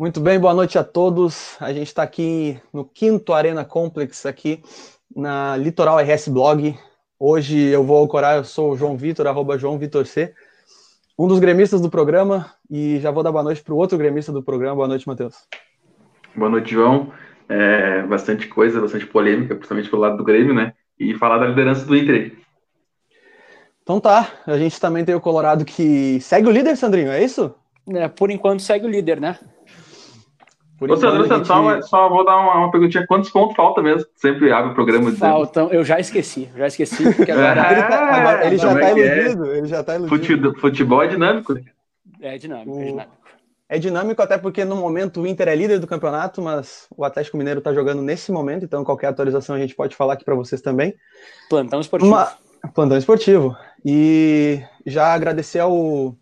Muito bem, boa noite a todos. A gente está aqui no quinto Arena Complex, aqui na Litoral RS Blog. Hoje eu vou ancorar, eu sou o João Vitor, arroba João Vitor C, um dos gremistas do programa, e já vou dar boa noite para o outro gremista do programa. Boa noite, Matheus. Boa noite, João. É, bastante coisa, bastante polêmica, principalmente pelo lado do Grêmio, né? E falar da liderança do Inter. Então tá, a gente também tem o Colorado que segue o líder, Sandrinho, é isso? É, por enquanto segue o líder, né? Por Ô, Sandro, gente... só, só vou dar uma, uma, perguntinha. Quantos pontos falta mesmo? Sempre abre o programa dizendo. Faltam, eu já esqueci, já esqueci. Porque agora... ele, tá, agora, ele já tá é iludido, é? ele já tá iludido. Futebol é dinâmico, né? É dinâmico, o... é dinâmico. É dinâmico até porque no momento o Inter é líder do campeonato, mas o Atlético Mineiro está jogando nesse momento, então qualquer atualização a gente pode falar aqui para vocês também. Plantão esportivo. Uma... Plantão esportivo. E já agradecer ao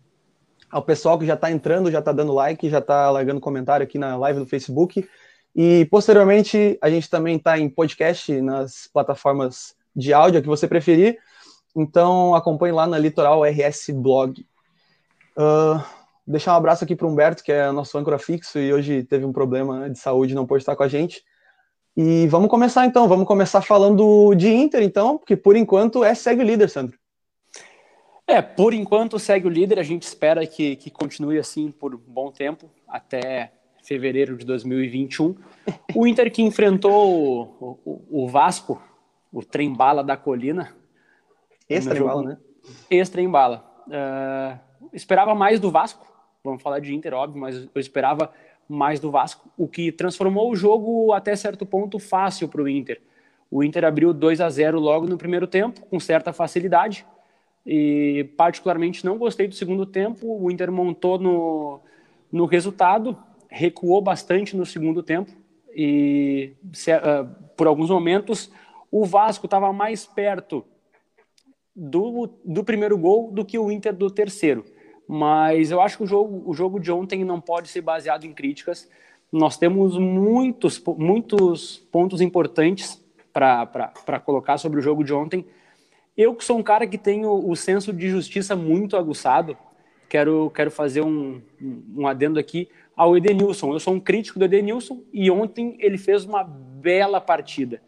ao pessoal que já está entrando, já está dando like, já está largando comentário aqui na live do Facebook. E posteriormente a gente também está em podcast nas plataformas de áudio que você preferir. Então acompanhe lá na Litoral RS Blog. Uh, deixar um abraço aqui para o Humberto, que é nosso âncora fixo e hoje teve um problema de saúde, não pôde estar com a gente. E vamos começar então, vamos começar falando de Inter, então, porque por enquanto é segue o líder, Sandro. É, por enquanto segue o líder, a gente espera que, que continue assim por um bom tempo, até fevereiro de 2021. O Inter que enfrentou o, o, o Vasco, o trem-bala da colina. Ex-trem-bala, né? Ex-trem-bala. Uh, esperava mais do Vasco, vamos falar de Inter, óbvio, mas eu esperava mais do Vasco, o que transformou o jogo até certo ponto fácil para o Inter. O Inter abriu 2 a 0 logo no primeiro tempo, com certa facilidade e particularmente não gostei do segundo tempo. O Inter montou no, no resultado, recuou bastante no segundo tempo e se, uh, por alguns momentos o Vasco estava mais perto do, do primeiro gol do que o Inter do terceiro. Mas eu acho que o jogo, o jogo de ontem não pode ser baseado em críticas. Nós temos muitos, muitos pontos importantes para colocar sobre o jogo de ontem eu que sou um cara que tenho o senso de justiça muito aguçado, quero, quero fazer um, um adendo aqui ao Edenilson. Eu sou um crítico do Edenilson e ontem ele fez uma bela partida.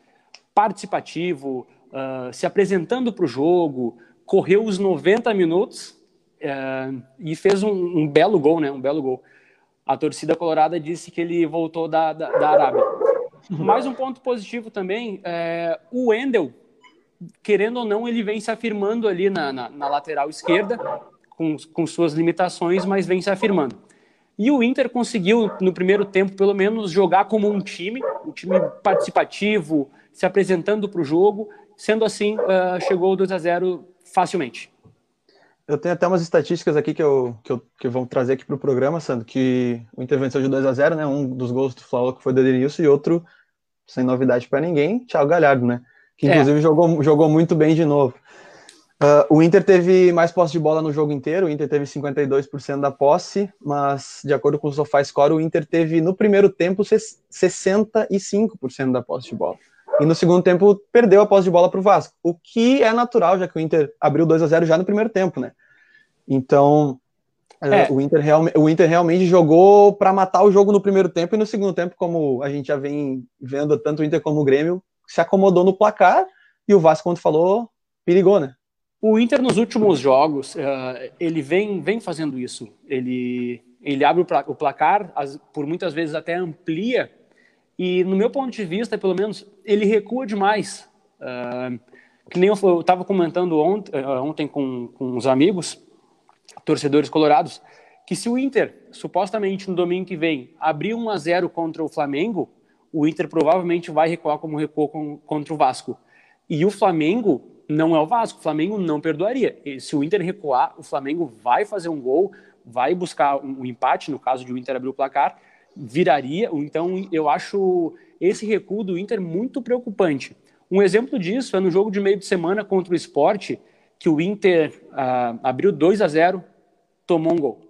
Participativo, uh, se apresentando para o jogo, correu os 90 minutos uh, e fez um, um, belo gol, né? Um belo gol. A torcida colorada disse que ele voltou da, da, da Arábia. Mais um ponto positivo também, é, o Wendel querendo ou não, ele vem se afirmando ali na, na, na lateral esquerda, com, com suas limitações, mas vem se afirmando. E o Inter conseguiu, no primeiro tempo, pelo menos, jogar como um time, um time participativo, se apresentando para o jogo. Sendo assim, uh, chegou o 2 a 0 facilmente. Eu tenho até umas estatísticas aqui que eu, que eu que vou trazer aqui para o programa, Sandro, que o Inter venceu de 2 a 0 né? Um dos gols do Flamengo que foi do Edenilson e outro, sem novidade para ninguém, Thiago Galhardo, né? Que inclusive é. jogou, jogou muito bem de novo. Uh, o Inter teve mais posse de bola no jogo inteiro, o Inter teve 52% da posse, mas de acordo com o SofaScore, o Inter teve no primeiro tempo 65% da posse de bola. E no segundo tempo perdeu a posse de bola para o Vasco, o que é natural, já que o Inter abriu 2 a 0 já no primeiro tempo, né? Então, é. uh, o, Inter real, o Inter realmente jogou para matar o jogo no primeiro tempo e no segundo tempo, como a gente já vem vendo tanto o Inter como o Grêmio, se acomodou no placar e o Vasco, quando falou, perigou, né? O Inter nos últimos jogos, uh, ele vem, vem fazendo isso. Ele, ele abre o placar, as, por muitas vezes até amplia, e no meu ponto de vista, pelo menos, ele recua demais. Uh, que nem eu estava comentando ontem, uh, ontem com, com uns amigos, torcedores colorados, que se o Inter, supostamente no domingo que vem, abrir 1 a 0 contra o Flamengo, o Inter provavelmente vai recuar como recuou com, contra o Vasco. E o Flamengo não é o Vasco, o Flamengo não perdoaria. E se o Inter recuar, o Flamengo vai fazer um gol, vai buscar um, empate, no caso de o Inter abrir o placar, viraria. Então eu acho esse recuo do Inter muito preocupante. Um exemplo disso é no jogo de meio de semana contra o Esporte, que o Inter uh, abriu 2 a 0 tomou um gol.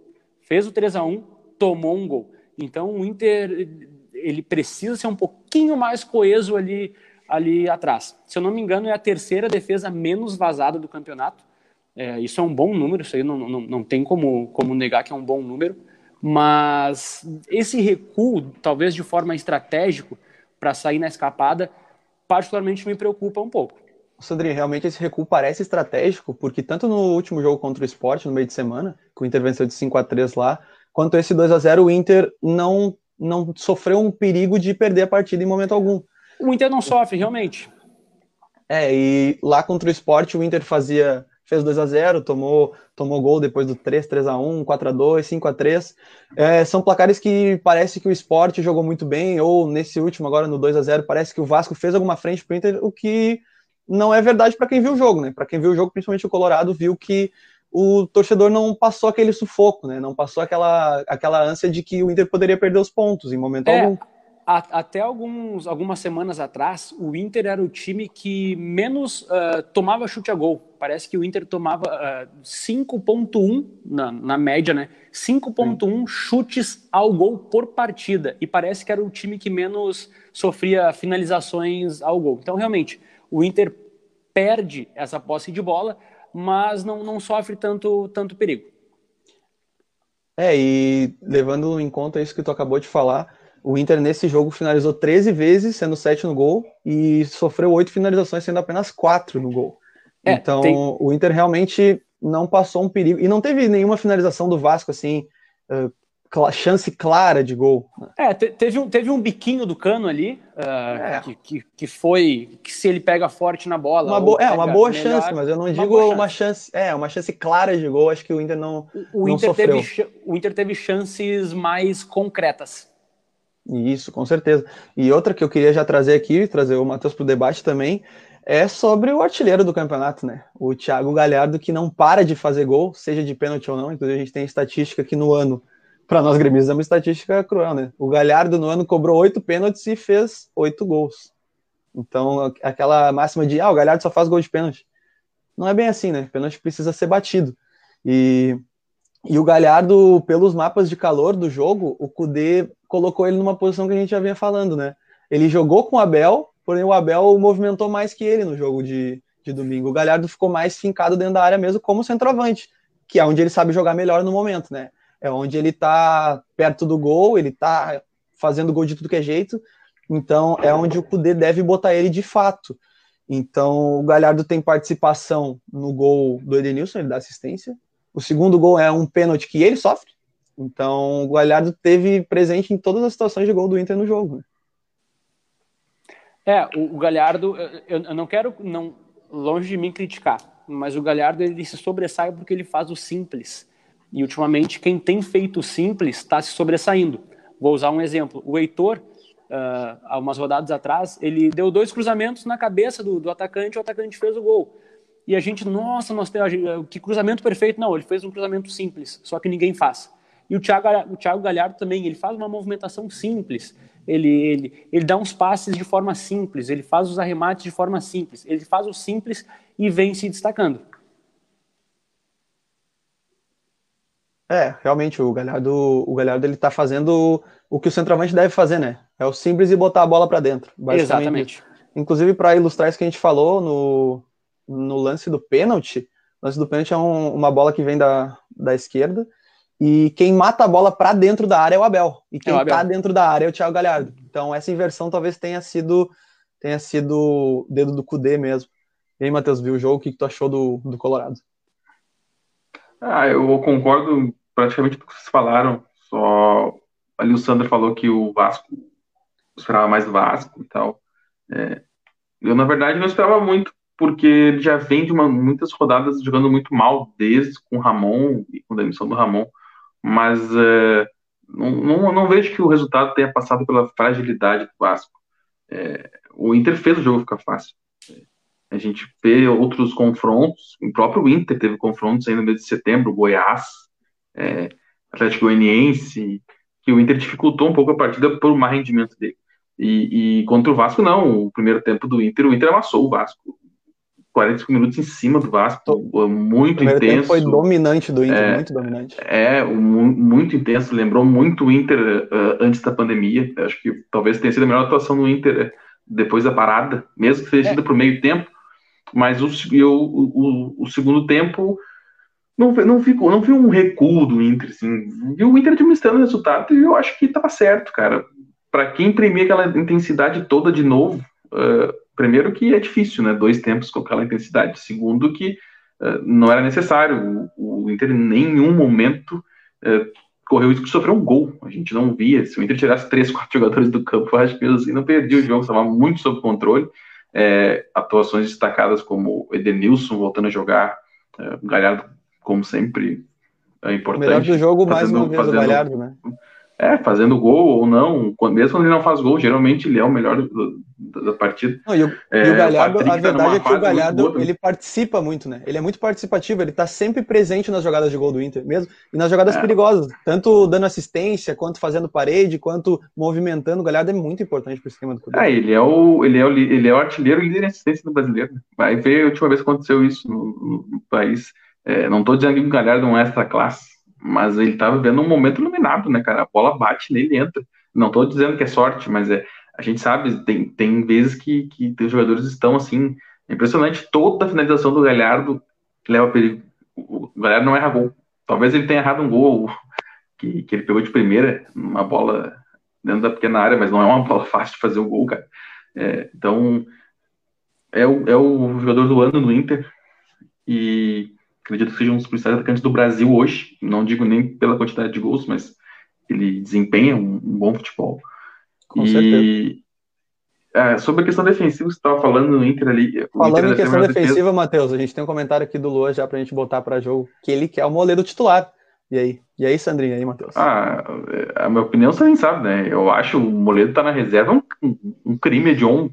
Fez o 3 a 1 tomou um gol. Então o Inter ele precisa ser um pouquinho mais coeso ali, ali atrás. Se eu não me engano, é a terceira defesa menos vazada do campeonato. É, isso é um bom número, isso aí não, não, não tem como, como negar que é um bom número. Mas esse recuo, talvez de forma estratégica, para sair na escapada, particularmente me preocupa um pouco. Sandrinho, realmente esse recuo parece estratégico, porque tanto no último jogo contra o Sport, no meio de semana, que o Inter venceu de 5 a 3 lá, quanto esse 2 a 0 o Inter não, não sofreu um perigo de perder a partida em momento algum. O Inter não sofre, realmente. É, e lá contra o Sport o Inter fazia fez 2 a 0 tomou, tomou gol depois do 3, 3 a 1 4 a 2 5 a 3 é, São placares que parece que o Sport jogou muito bem, ou nesse último, agora no 2 a 0 parece que o Vasco fez alguma frente para o Inter, o que não é verdade para quem viu o jogo, né? Para quem viu o jogo, principalmente o Colorado, viu que o torcedor não passou aquele sufoco, né? Não passou aquela, aquela ânsia de que o Inter poderia perder os pontos em momento é, algum. A, até alguns, algumas semanas atrás, o Inter era o time que menos uh, tomava chute a gol. Parece que o Inter tomava uh, 5.1 na, na média, né? 5.1 chutes ao gol por partida. E parece que era o time que menos sofria finalizações ao gol. Então, realmente, o Inter perde essa posse de bola, mas não, não sofre tanto, tanto perigo. É, e levando em conta isso que tu acabou de falar, o Inter nesse jogo finalizou 13 vezes, sendo 7 no gol, e sofreu 8 finalizações, sendo apenas 4 no gol. É, então, tem... o Inter realmente não passou um perigo. E não teve nenhuma finalização do Vasco, assim, uh, chance clara de gol. É, teve um, teve um biquinho do cano ali, uh, é. que, que, que, foi que se ele pega forte na bola. Uma boa, é, uma boa melhor, chance, mas eu não digo uma, uma chance. É, uma chance clara de gol, acho que o Inter não. O, o não Inter sofreu. Teve, o Inter teve chances mais concretas. Isso, com certeza. E outra que eu queria já trazer aqui, trazer o Matheus para o debate também, é sobre o artilheiro do campeonato, né? O Thiago Galhardo, que não para de fazer gol, seja de pênalti ou não. Inclusive, a gente tem estatística aqui no ano para nós gremistas é uma estatística cruel, né? O Galhardo no ano cobrou oito pênaltis e fez oito gols. Então, aquela máxima de, ah, o Galhardo só faz gol de pênalti. Não é bem assim, né? Pênalti precisa ser batido. E, e o Galhardo, pelos mapas de calor do jogo, o Kudê colocou ele numa posição que a gente já vinha falando, né? Ele jogou com o Abel, porém o Abel movimentou mais que ele no jogo de, de domingo. O Galhardo ficou mais fincado dentro da área mesmo como centroavante, que é onde ele sabe jogar melhor no momento, né? É onde ele está perto do gol, ele está fazendo gol de tudo que é jeito, então é onde o Cudê deve botar ele de fato. Então o Galhardo tem participação no gol do Edenilson, ele dá assistência. O segundo gol é um pênalti que ele sofre. Então o Galhardo teve presente em todas as situações de gol do Inter no jogo. Né? É, o, Galhardo, eu, eu não quero não longe de mim criticar, mas o Galhardo ele se sobressai porque ele faz o simples. E ultimamente, quem tem feito simples está se sobressaindo. Vou usar um exemplo. O Heitor, uh, há umas rodadas atrás, ele deu dois cruzamentos na cabeça do, do atacante, o atacante fez o gol. E a gente, nossa, nós temos, que cruzamento perfeito. Não, ele fez um cruzamento simples, só que ninguém faz. E o Thiago, o Thiago Galhardo também, ele faz uma movimentação simples. Ele, ele, ele dá uns passes de forma simples, ele faz os arremates de forma simples. Ele faz o simples e vem se destacando. É, realmente, o Galhardo, o Galhardo ele tá fazendo o que o centroavante deve fazer, né? É o simples e botar a bola para dentro. Exatamente. Inclusive, para ilustrar isso que a gente falou no, no lance do pênalti, o lance do pênalti é um, uma bola que vem da, da esquerda, e quem mata a bola para dentro da área é o Abel. E quem é tá dentro da área é o Thiago Galhardo. Então, essa inversão talvez tenha sido tenha sido o dedo do Cudê mesmo. E aí, Matheus, viu o jogo? O que, que tu achou do, do Colorado? Ah, eu concordo praticamente tudo que vocês falaram. Só ali o Sandro falou que o Vasco esperava mais Vasco e tal. É, eu, na verdade, não esperava muito, porque ele já vem de uma, muitas rodadas jogando muito mal, desde com o Ramon e com a demissão do Ramon. Mas é, não, não, não, vejo que o resultado tenha passado pela fragilidade do Vasco. É, o Inter fez o jogo ficar fácil. A gente vê outros confrontos, o próprio Inter teve confrontos aí no mês de setembro, Goiás, é, Atlético Goianiense, que o Inter dificultou um pouco a partida por má rendimento dele. E, e, contra o Vasco, não. O primeiro tempo do Inter, o Inter amassou o Vasco. 45 minutos em cima do Vasco, muito o intenso. Tempo foi dominante do Inter, é, muito dominante. É, muito intenso, lembrou muito o Inter uh, antes da pandemia. Acho que talvez tenha sido a melhor atuação do Inter depois da parada, mesmo que tenha sido é. por meio tempo. Mas o, eu, o, o segundo tempo não, não, ficou, não viu um recuo do Inter, assim. Viu o Inter administrando o resultado e eu acho que estava certo, cara. Para quem imprimir aquela intensidade toda de novo, uh, primeiro que é difícil, né? Dois tempos com aquela intensidade. Segundo que uh, não era necessário. O, o, Inter em nenhum momento uh, correu risco de sofrer um gol. A gente não via. Se o Inter tirasse três, quatro jogadores do campo, acho que assim, não perdia o jogo, estava muito sob controle. É, atuações destacadas como Edenilson voltando a jogar, é, Galhardo como sempre, é importante. O melhor do jogo, fazendo, mais uma vez, fazendo, o Galhardo, né? É, fazendo gol ou não, mesmo quando ele não faz gol, geralmente ele é o melhor da partida. Não, e, o, é, e o Galhardo, a tá verdade é que o Galhardo, ele participa muito, né? Ele é muito participativo, ele tá sempre presente nas jogadas de gol do Inter mesmo, e nas jogadas é. perigosas, tanto dando assistência, quanto fazendo parede, quanto movimentando, o Galhardo é muito importante pro esquema do Cudê. É, ele é o, ele é o, ele é o artilheiro e líder em assistência do brasileiro. Vai ver a última vez que aconteceu isso no, no país. É, não estou dizendo que o Galhardo é um extra classe, mas ele está vivendo um momento iluminado, né, cara? A bola bate nele entra. Não estou dizendo que é sorte, mas é, a gente sabe, tem, tem vezes que, que os jogadores estão assim. É impressionante, toda a finalização do Galhardo leva perigo. O Galhardo não erra gol. Talvez ele tenha errado um gol que, que ele pegou de primeira, uma bola dentro da pequena área, mas não é uma bola fácil de fazer o gol, cara. É, então, é o, é o jogador do ano no Inter. E acredito que seja um dos principais atacantes do Brasil hoje. Não digo nem pela quantidade de gols, mas ele desempenha um, um bom futebol. Com e, certeza. É, sobre a questão defensiva, você estava falando no Inter ali. Falando Inter em questão defensiva, defesa... Matheus, a gente tem um comentário aqui do Lua já para a gente botar para jogo, que ele quer o Moledo titular. E aí? E aí, Sandrinho? E aí, Matheus? Ah, a minha opinião você nem sabe, né? Eu acho o Moledo tá na reserva um, um crime de honra.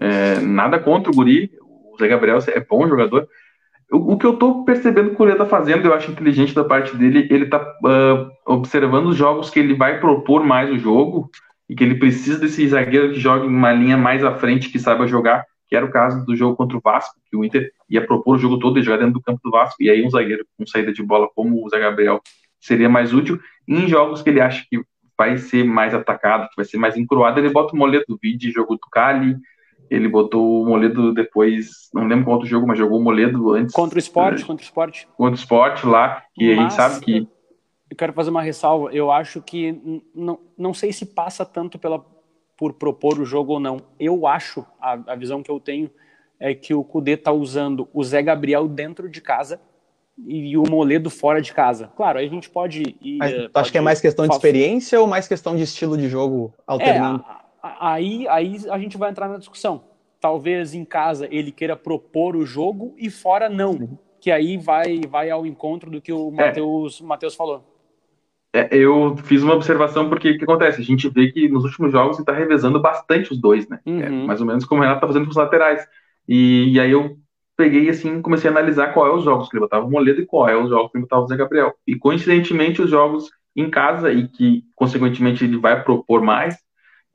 É, nada contra o Guri. O Zé Gabriel é bom jogador, o, que eu tô percebendo que o Lê tá fazendo, eu acho inteligente da parte dele, ele tá uh, observando os jogos que ele vai propor mais o jogo e que ele precisa desse zagueiro que jogue uma linha mais à frente, que saiba jogar, que era o caso do jogo contra o Vasco, que o Inter ia propor o jogo todo e jogar dentro do campo do Vasco, e aí um zagueiro com saída de bola como o Zé Gabriel seria mais útil. E em jogos que ele acha que vai ser mais atacado, que vai ser mais encruado, ele bota o moleto do vídeo, jogo do Cali, ele botou o Moledo depois, não lembro qual outro jogo, mas jogou o Moledo antes. Contra o esporte, contra o esporte. Contra o esporte lá, que mas, a gente sabe que. Eu quero fazer uma ressalva. Eu acho que não, não sei se passa tanto pela, por propor o jogo ou não. Eu acho, a, a visão que eu tenho, é que o Cudê tá usando o Zé Gabriel dentro de casa e o Moledo fora de casa. Claro, aí a gente pode. Ir, Mas, pode acho que é mais questão de experiência ou mais questão de estilo de jogo alternando? É, aí, aí a gente vai entrar na discussão. Talvez em casa ele queira propor o jogo e fora não. Que aí vai, vai ao encontro do que o Matheus é. falou. É, eu fiz uma observação porque o que acontece? A gente vê que nos últimos jogos ele está revezando bastante os dois, né? Uhum. É, mais ou menos como o Renato está fazendo com os laterais. E, e, aí eu peguei assim, comecei a analisar qual é os jogos que ele botava o Moledo e qual é os jogos que ele botava o Zé Gabriel. E coincidentemente os jogos em casa e que consequentemente ele vai propor mais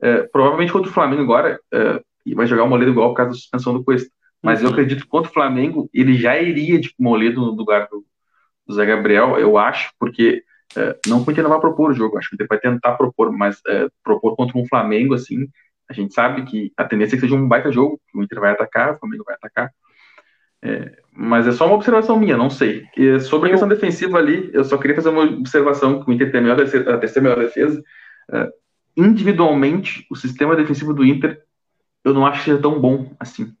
é, provavelmente contra o Flamengo agora, é, vai jogar o Moledo igual por causa da suspensão do Cuesta. Mas uhum. eu acredito que contra o Flamengo ele já iria de Moledo no lugar do, do Zé Gabriel, eu acho, porque é, não Inter não vai propor o jogo, acho que ele vai tentar propor, mas é, propor contra um Flamengo, assim, a gente sabe que a tendência é que seja um baita jogo, o Inter vai atacar, o Flamengo vai atacar. É, mas é só uma observação minha, não sei. E sobre a questão defensiva ali, eu só queria fazer uma observação que o Inter tem a, melhor defesa, a terceira melhor defesa. É, individualmente, o sistema defensivo do Inter, eu não acho que seja tão bom assim.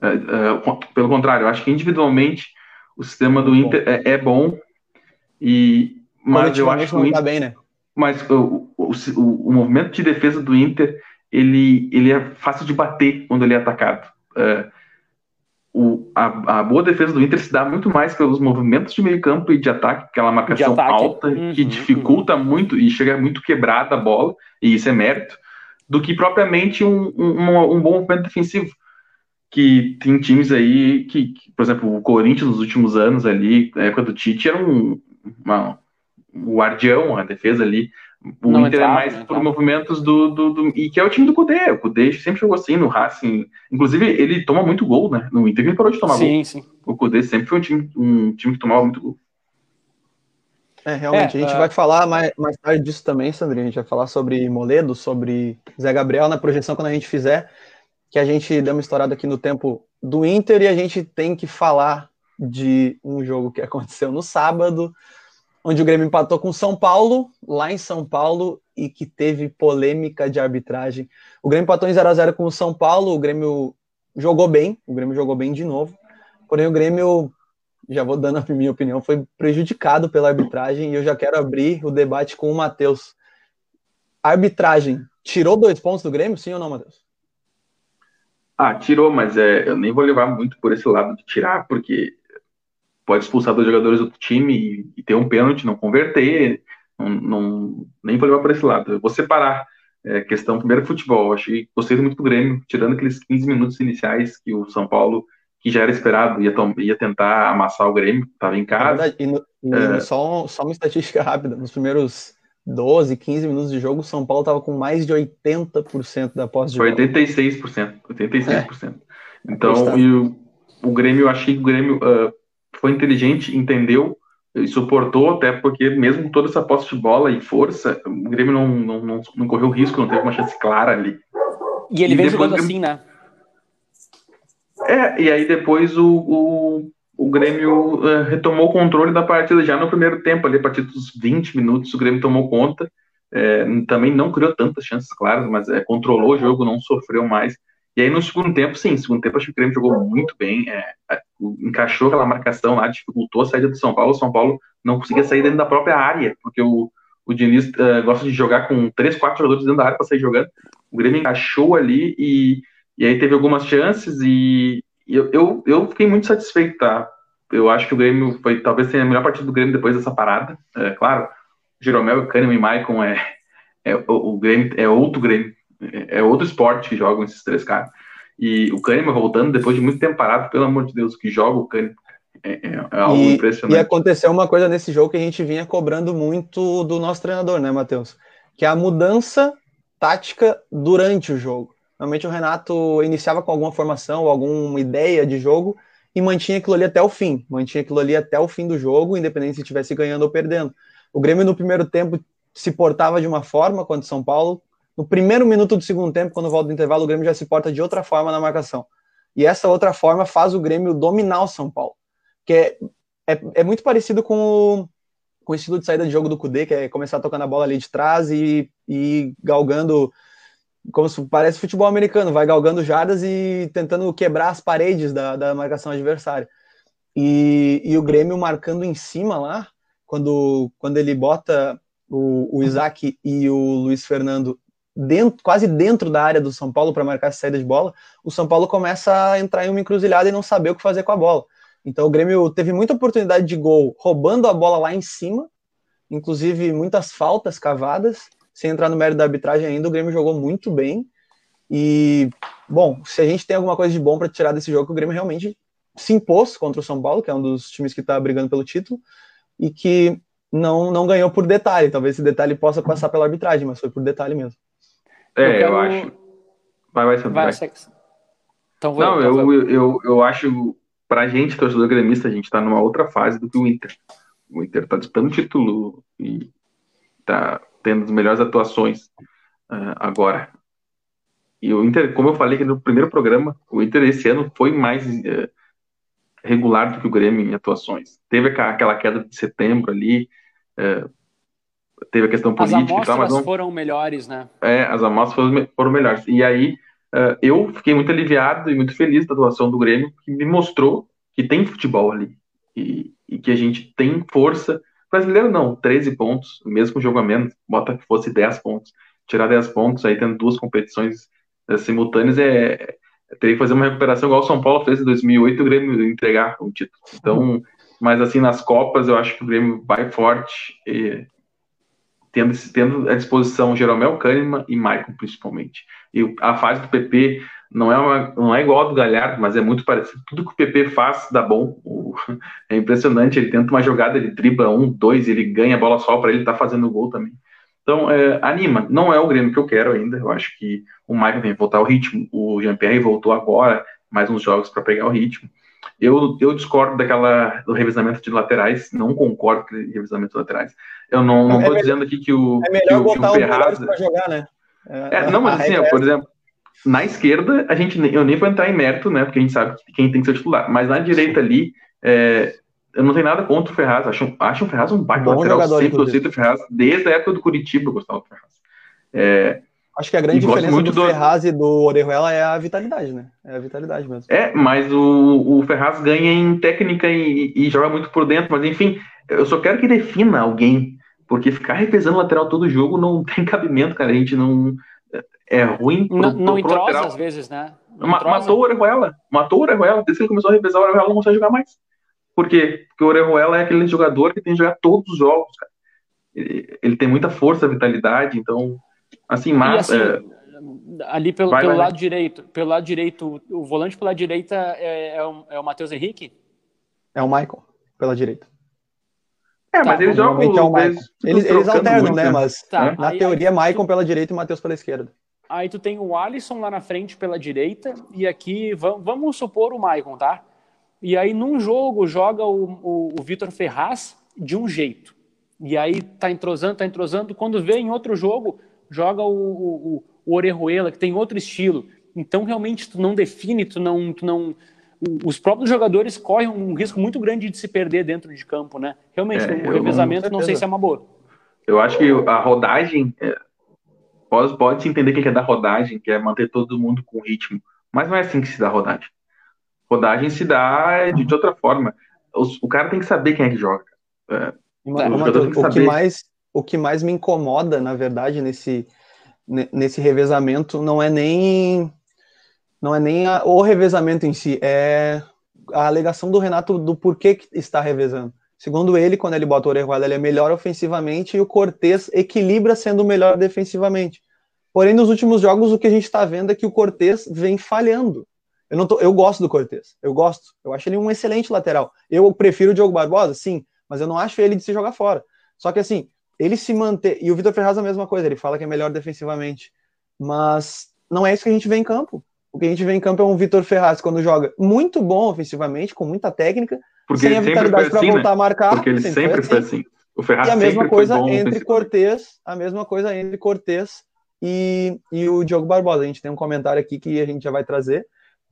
É, é, pelo contrário, eu acho que individualmente o sistema do Inter é, é bom, e, mas eu acho que o Inter, tá bem, né? Mas o, o, o, o, movimento de defesa do Inter, ele, ele é fácil de bater quando ele é atacado. É, o, a, a, boa defesa do Inter se dá muito mais pelos movimentos de meio campo e de ataque, aquela marcação alta uhum, que dificulta uhum. muito e chega muito quebrada a bola, e isso é mérito, do que propriamente um, um, um bom movimento defensivo. Que tem times aí que, que, por exemplo, o Corinthians nos últimos anos ali, na época do Tite, era um, uma, um guardião, a defesa ali, o não Inter é entrava, é mais por movimentos do, do, do, E que é o time do Kudê. O Kudê sempre jogou assim no Racing. Inclusive, ele toma muito gol, né? No Inter ele parou de tomar sim, gol. Sim. O Kudê sempre foi um time, um time que tomava muito gol. É, realmente, é, a gente uh... vai falar mais, mais tarde disso também, Sandrinho. A gente vai falar sobre Moledo, sobre Zé Gabriel na projeção quando a gente fizer. Que a gente deu uma estourada aqui no tempo do Inter e a gente tem que falar de um jogo que aconteceu no sábado, onde o Grêmio empatou com São Paulo, lá em São Paulo, e que teve polêmica de arbitragem. O Grêmio empatou em 0 a 0 com o São Paulo, o Grêmio jogou bem, o Grêmio jogou bem de novo. Porém, o Grêmio, já vou dando a minha opinião, foi prejudicado pela arbitragem e eu já quero abrir o debate com o Matheus. arbitragem tirou dois pontos do Grêmio, sim ou não, Matheus? Ah, tirou, mas é, eu nem vou levar muito por esse lado de tirar, porque pode expulsar dois jogadores do time e, e ter um pênalti, não converter, não, não, nem vou levar por esse lado. Eu vou separar é, questão primeiro futebol. Achei, gostei muito do Grêmio, tirando aqueles 15 minutos iniciais que o São Paulo, que já era esperado, ia, ia tentar amassar o Grêmio, estava em casa. É e no, é... só, só uma estatística rápida: nos primeiros 12, 15 minutos de jogo, o São Paulo estava com mais de 80% da posse de Foi 86%. 86%. É. Então, e o, o Grêmio, eu achei que o Grêmio uh, foi inteligente, entendeu e suportou, até porque mesmo com toda essa posse de bola e força, o Grêmio não, não, não, não correu risco, não teve uma chance clara ali. E ele e vem jogando Grêmio... assim, né? É, e aí depois o, o, o Grêmio uh, retomou o controle da partida já no primeiro tempo, ali a partir dos 20 minutos o Grêmio tomou conta, é, também não criou tantas chances claras, mas é, controlou o jogo, não sofreu mais, e aí no segundo tempo, sim, no segundo tempo acho que o Grêmio jogou muito bem, é, encaixou aquela marcação lá, dificultou a saída do São Paulo. O São Paulo não conseguia sair dentro da própria área, porque o, o Diniz uh, gosta de jogar com três, quatro jogadores dentro da área para sair jogando. O Grêmio encaixou ali e, e aí teve algumas chances e, e eu, eu, eu, fiquei muito satisfeito, tá? Eu acho que o Grêmio foi talvez tenha a melhor partida do Grêmio depois dessa parada. É, claro, Jeromel, Kahneman e Maicon é, é o Grêmio é outro Grêmio é outro esporte que jogam esses três caras. E o Kahneman voltando depois de muito tempo parado, pelo amor de Deus, que joga o Kahneman. É, é, é algo e, impressionante. E aconteceu uma coisa nesse jogo que a gente vinha cobrando muito do nosso treinador, né, Matheus? Que é a mudança tática durante o jogo. Normalmente o Renato iniciava com alguma formação alguma ideia de jogo e mantinha aquilo ali até o fim. Mantinha aquilo ali até o fim do jogo, independente se estivesse ganhando ou perdendo. O Grêmio no primeiro tempo se portava de uma forma quando São Paulo no primeiro minuto do segundo tempo, quando volta do intervalo, o Grêmio já se porta de outra forma na marcação. E essa outra forma faz o Grêmio dominar o São Paulo. Que é, é, é muito parecido com o, com o estilo de saída de jogo do Kudê, que é começar tocando a bola ali de trás e, e galgando, como se parece futebol americano, vai galgando jardas e tentando quebrar as paredes da, da marcação adversária. E, e o Grêmio marcando em cima lá, quando, quando ele bota o, o Isaac e o Luiz Fernando dentro, quase dentro da área do São Paulo para marcar essa saída de bola, o São Paulo começa a entrar em uma encruzilhada e não saber o que fazer com a bola. Então o Grêmio teve muita oportunidade de gol roubando a bola lá em cima, inclusive muitas faltas cavadas, sem entrar no mérito da arbitragem ainda, o Grêmio jogou muito bem. E, bom, se a gente tem alguma coisa de bom para tirar desse jogo, o Grêmio realmente se impôs contra o São Paulo, que é um dos times que está brigando pelo título, e que não, não ganhou por detalhe. Talvez esse detalhe possa passar pela arbitragem, mas foi por detalhe mesmo. É, eu, quero... eu acho. Vai, vai, vai. vai. Então, vou, Não, então, eu, eu, eu acho, pra gente, torcedor gremista, a gente tá numa outra fase do que o Inter. O Inter tá disputando título e tá tendo as melhores atuações uh, agora. E o Inter, como eu falei no primeiro programa, o Inter esse ano foi mais uh, regular do que o Grêmio em atuações. Teve aquela queda de setembro ali, uh, teve a questão política as e tal, mas não... foram melhores, né? É, as amostras foram, foram melhores. E aí uh, eu fiquei muito aliviado e muito feliz da atuação do Grêmio, que me mostrou que tem futebol ali e, e que a gente tem força. Brasileiro não, 13 pontos, mesmo com jogo a menos, bota que fosse 10 pontos. Tirar 10 pontos aí tendo duas competições uh, simultâneas é, é teria que fazer uma recuperação igual o São Paulo fez em 2008 e o Grêmio entregar o título. Então, uhum. mas assim, nas Copas eu acho que o Grêmio vai forte e tendo, tendo à disposição Jeromel Kahneman e Maicon, principalmente. E a fase do PP não é, uma, não é igual a do Galhardo, mas é muito parecido. Tudo que o PP faz dá bom. O, é impressionante. Ele tenta uma jogada, ele dribla um, dois, ele ganha a bola só para ele estar tá fazendo gol também. Então, é, anima. Não é o Grêmio que eu quero ainda. Eu acho que o Maicon tem que voltar ao ritmo. O Jean-Pierre voltou agora, mais uns jogos para pegar o ritmo. Eu, eu discordo daquela do revisamento de laterais, não concordo com o revisamento de laterais. Eu não estou é dizendo aqui que o. É melhor que o, botar que o Ferraz... para jogar, né? É, é, não, mas assim, ó, por exemplo, na esquerda, a gente, eu nem vou entrar em mérito, né? Porque a gente sabe quem tem que ser titular. Mas na direita ali, É, eu não tenho nada contra o Ferraz. Acho, acho o Ferraz um baita Bom lateral. jogador, Sempre gostei do Ferraz. Desde a época do Curitiba eu gostava do Ferraz. É, Acho que a grande diferença muito do do- Ferraz e do Orejuela é a vitalidade, né? É a vitalidade mesmo. é, mas o, o Ferraz ganha em técnica e, e joga muito por dentro. Mas enfim, eu só quero que defina alguém. Porque ficar revezando lateral todo jogo não tem cabimento, cara. A gente não. É ruim pro, Não, não pro entrosa às vezes, né? Ma- entrosa. matou o Orejuela. Matou o Orejuela. Desde que ele começou a revezar, o Orejuela não consegue jogar mais. Por quê? Porque o Orejuela é aquele jogador que tem que jogar todos os jogos, cara. Ele, ele tem muita força, vitalidade, então, assim, mas assim, é, ali pelo, Vai, pelo vai, lado direito, pelo lado direito, o volante pela direita é, é o, é o Matheus Henrique? É o Michael, pela direita. é, mas tá, eles jogam é o eles, Eles, alternam, muito, né? Mas Tá, na aí- teoria, aí- Michael pela direita e Matheus pela esquerda. Aí tu tem o Alisson lá na frente pela direita, e aqui vamos, vamos supor o Maicon, tá? E aí num jogo joga o, o, o Vitor Ferraz de um jeito. E aí tá entrosando, tá entrosando. Quando vê em outro jogo, joga o, o, o Orejuela, que tem outro estilo. Então realmente tu não define, tu não. Tu não o- os próprios jogadores correm um risco muito grande de se perder dentro de campo, né? Realmente, É, o revezamento não sei se é uma boa. Eu acho que a rodagem, é, pode, pode se entender que é da rodagem, que é manter todo mundo com ritmo, mas não é assim que se dá rodagem. Rodagem se dá de, de outra forma. Os- o cara tem que saber quem é que joga. É, o o, que saber. mais, o que mais me incomoda, na verdade, nesse, ne- nesse revezamento não é nem não é nem a- o revezamento em si, é a alegação do Renato do porquê que está revezando. Segundo ele, quando ele bota o Orejuela, ele é melhor ofensivamente e o Cortez equilibra sendo melhor defensivamente. Porém, nos últimos jogos, o que a gente está vendo é que o Cortez vem falhando. Eu, não tô, eu gosto do Cortez, eu gosto. Eu acho ele um excelente lateral. Eu prefiro o Diogo Barbosa, sim, mas eu não acho ele de se jogar fora. Só que assim, ele se manter. E o Vitor Ferraz é a mesma coisa, ele fala que é melhor defensivamente. Mas não é isso que a gente vê em campo. O que a gente vê em campo é um Vitor Ferraz quando joga muito bom ofensivamente, com muita técnica, porque sem a sempre vitalidade para assim, voltar né? a marcar. Porque ele sempre foi assim. O Ferraz E a mesma sempre coisa entre. Cortez, a mesma coisa entre Cortez e, e o Diogo Barbosa. A gente tem um comentário aqui que a gente já vai trazer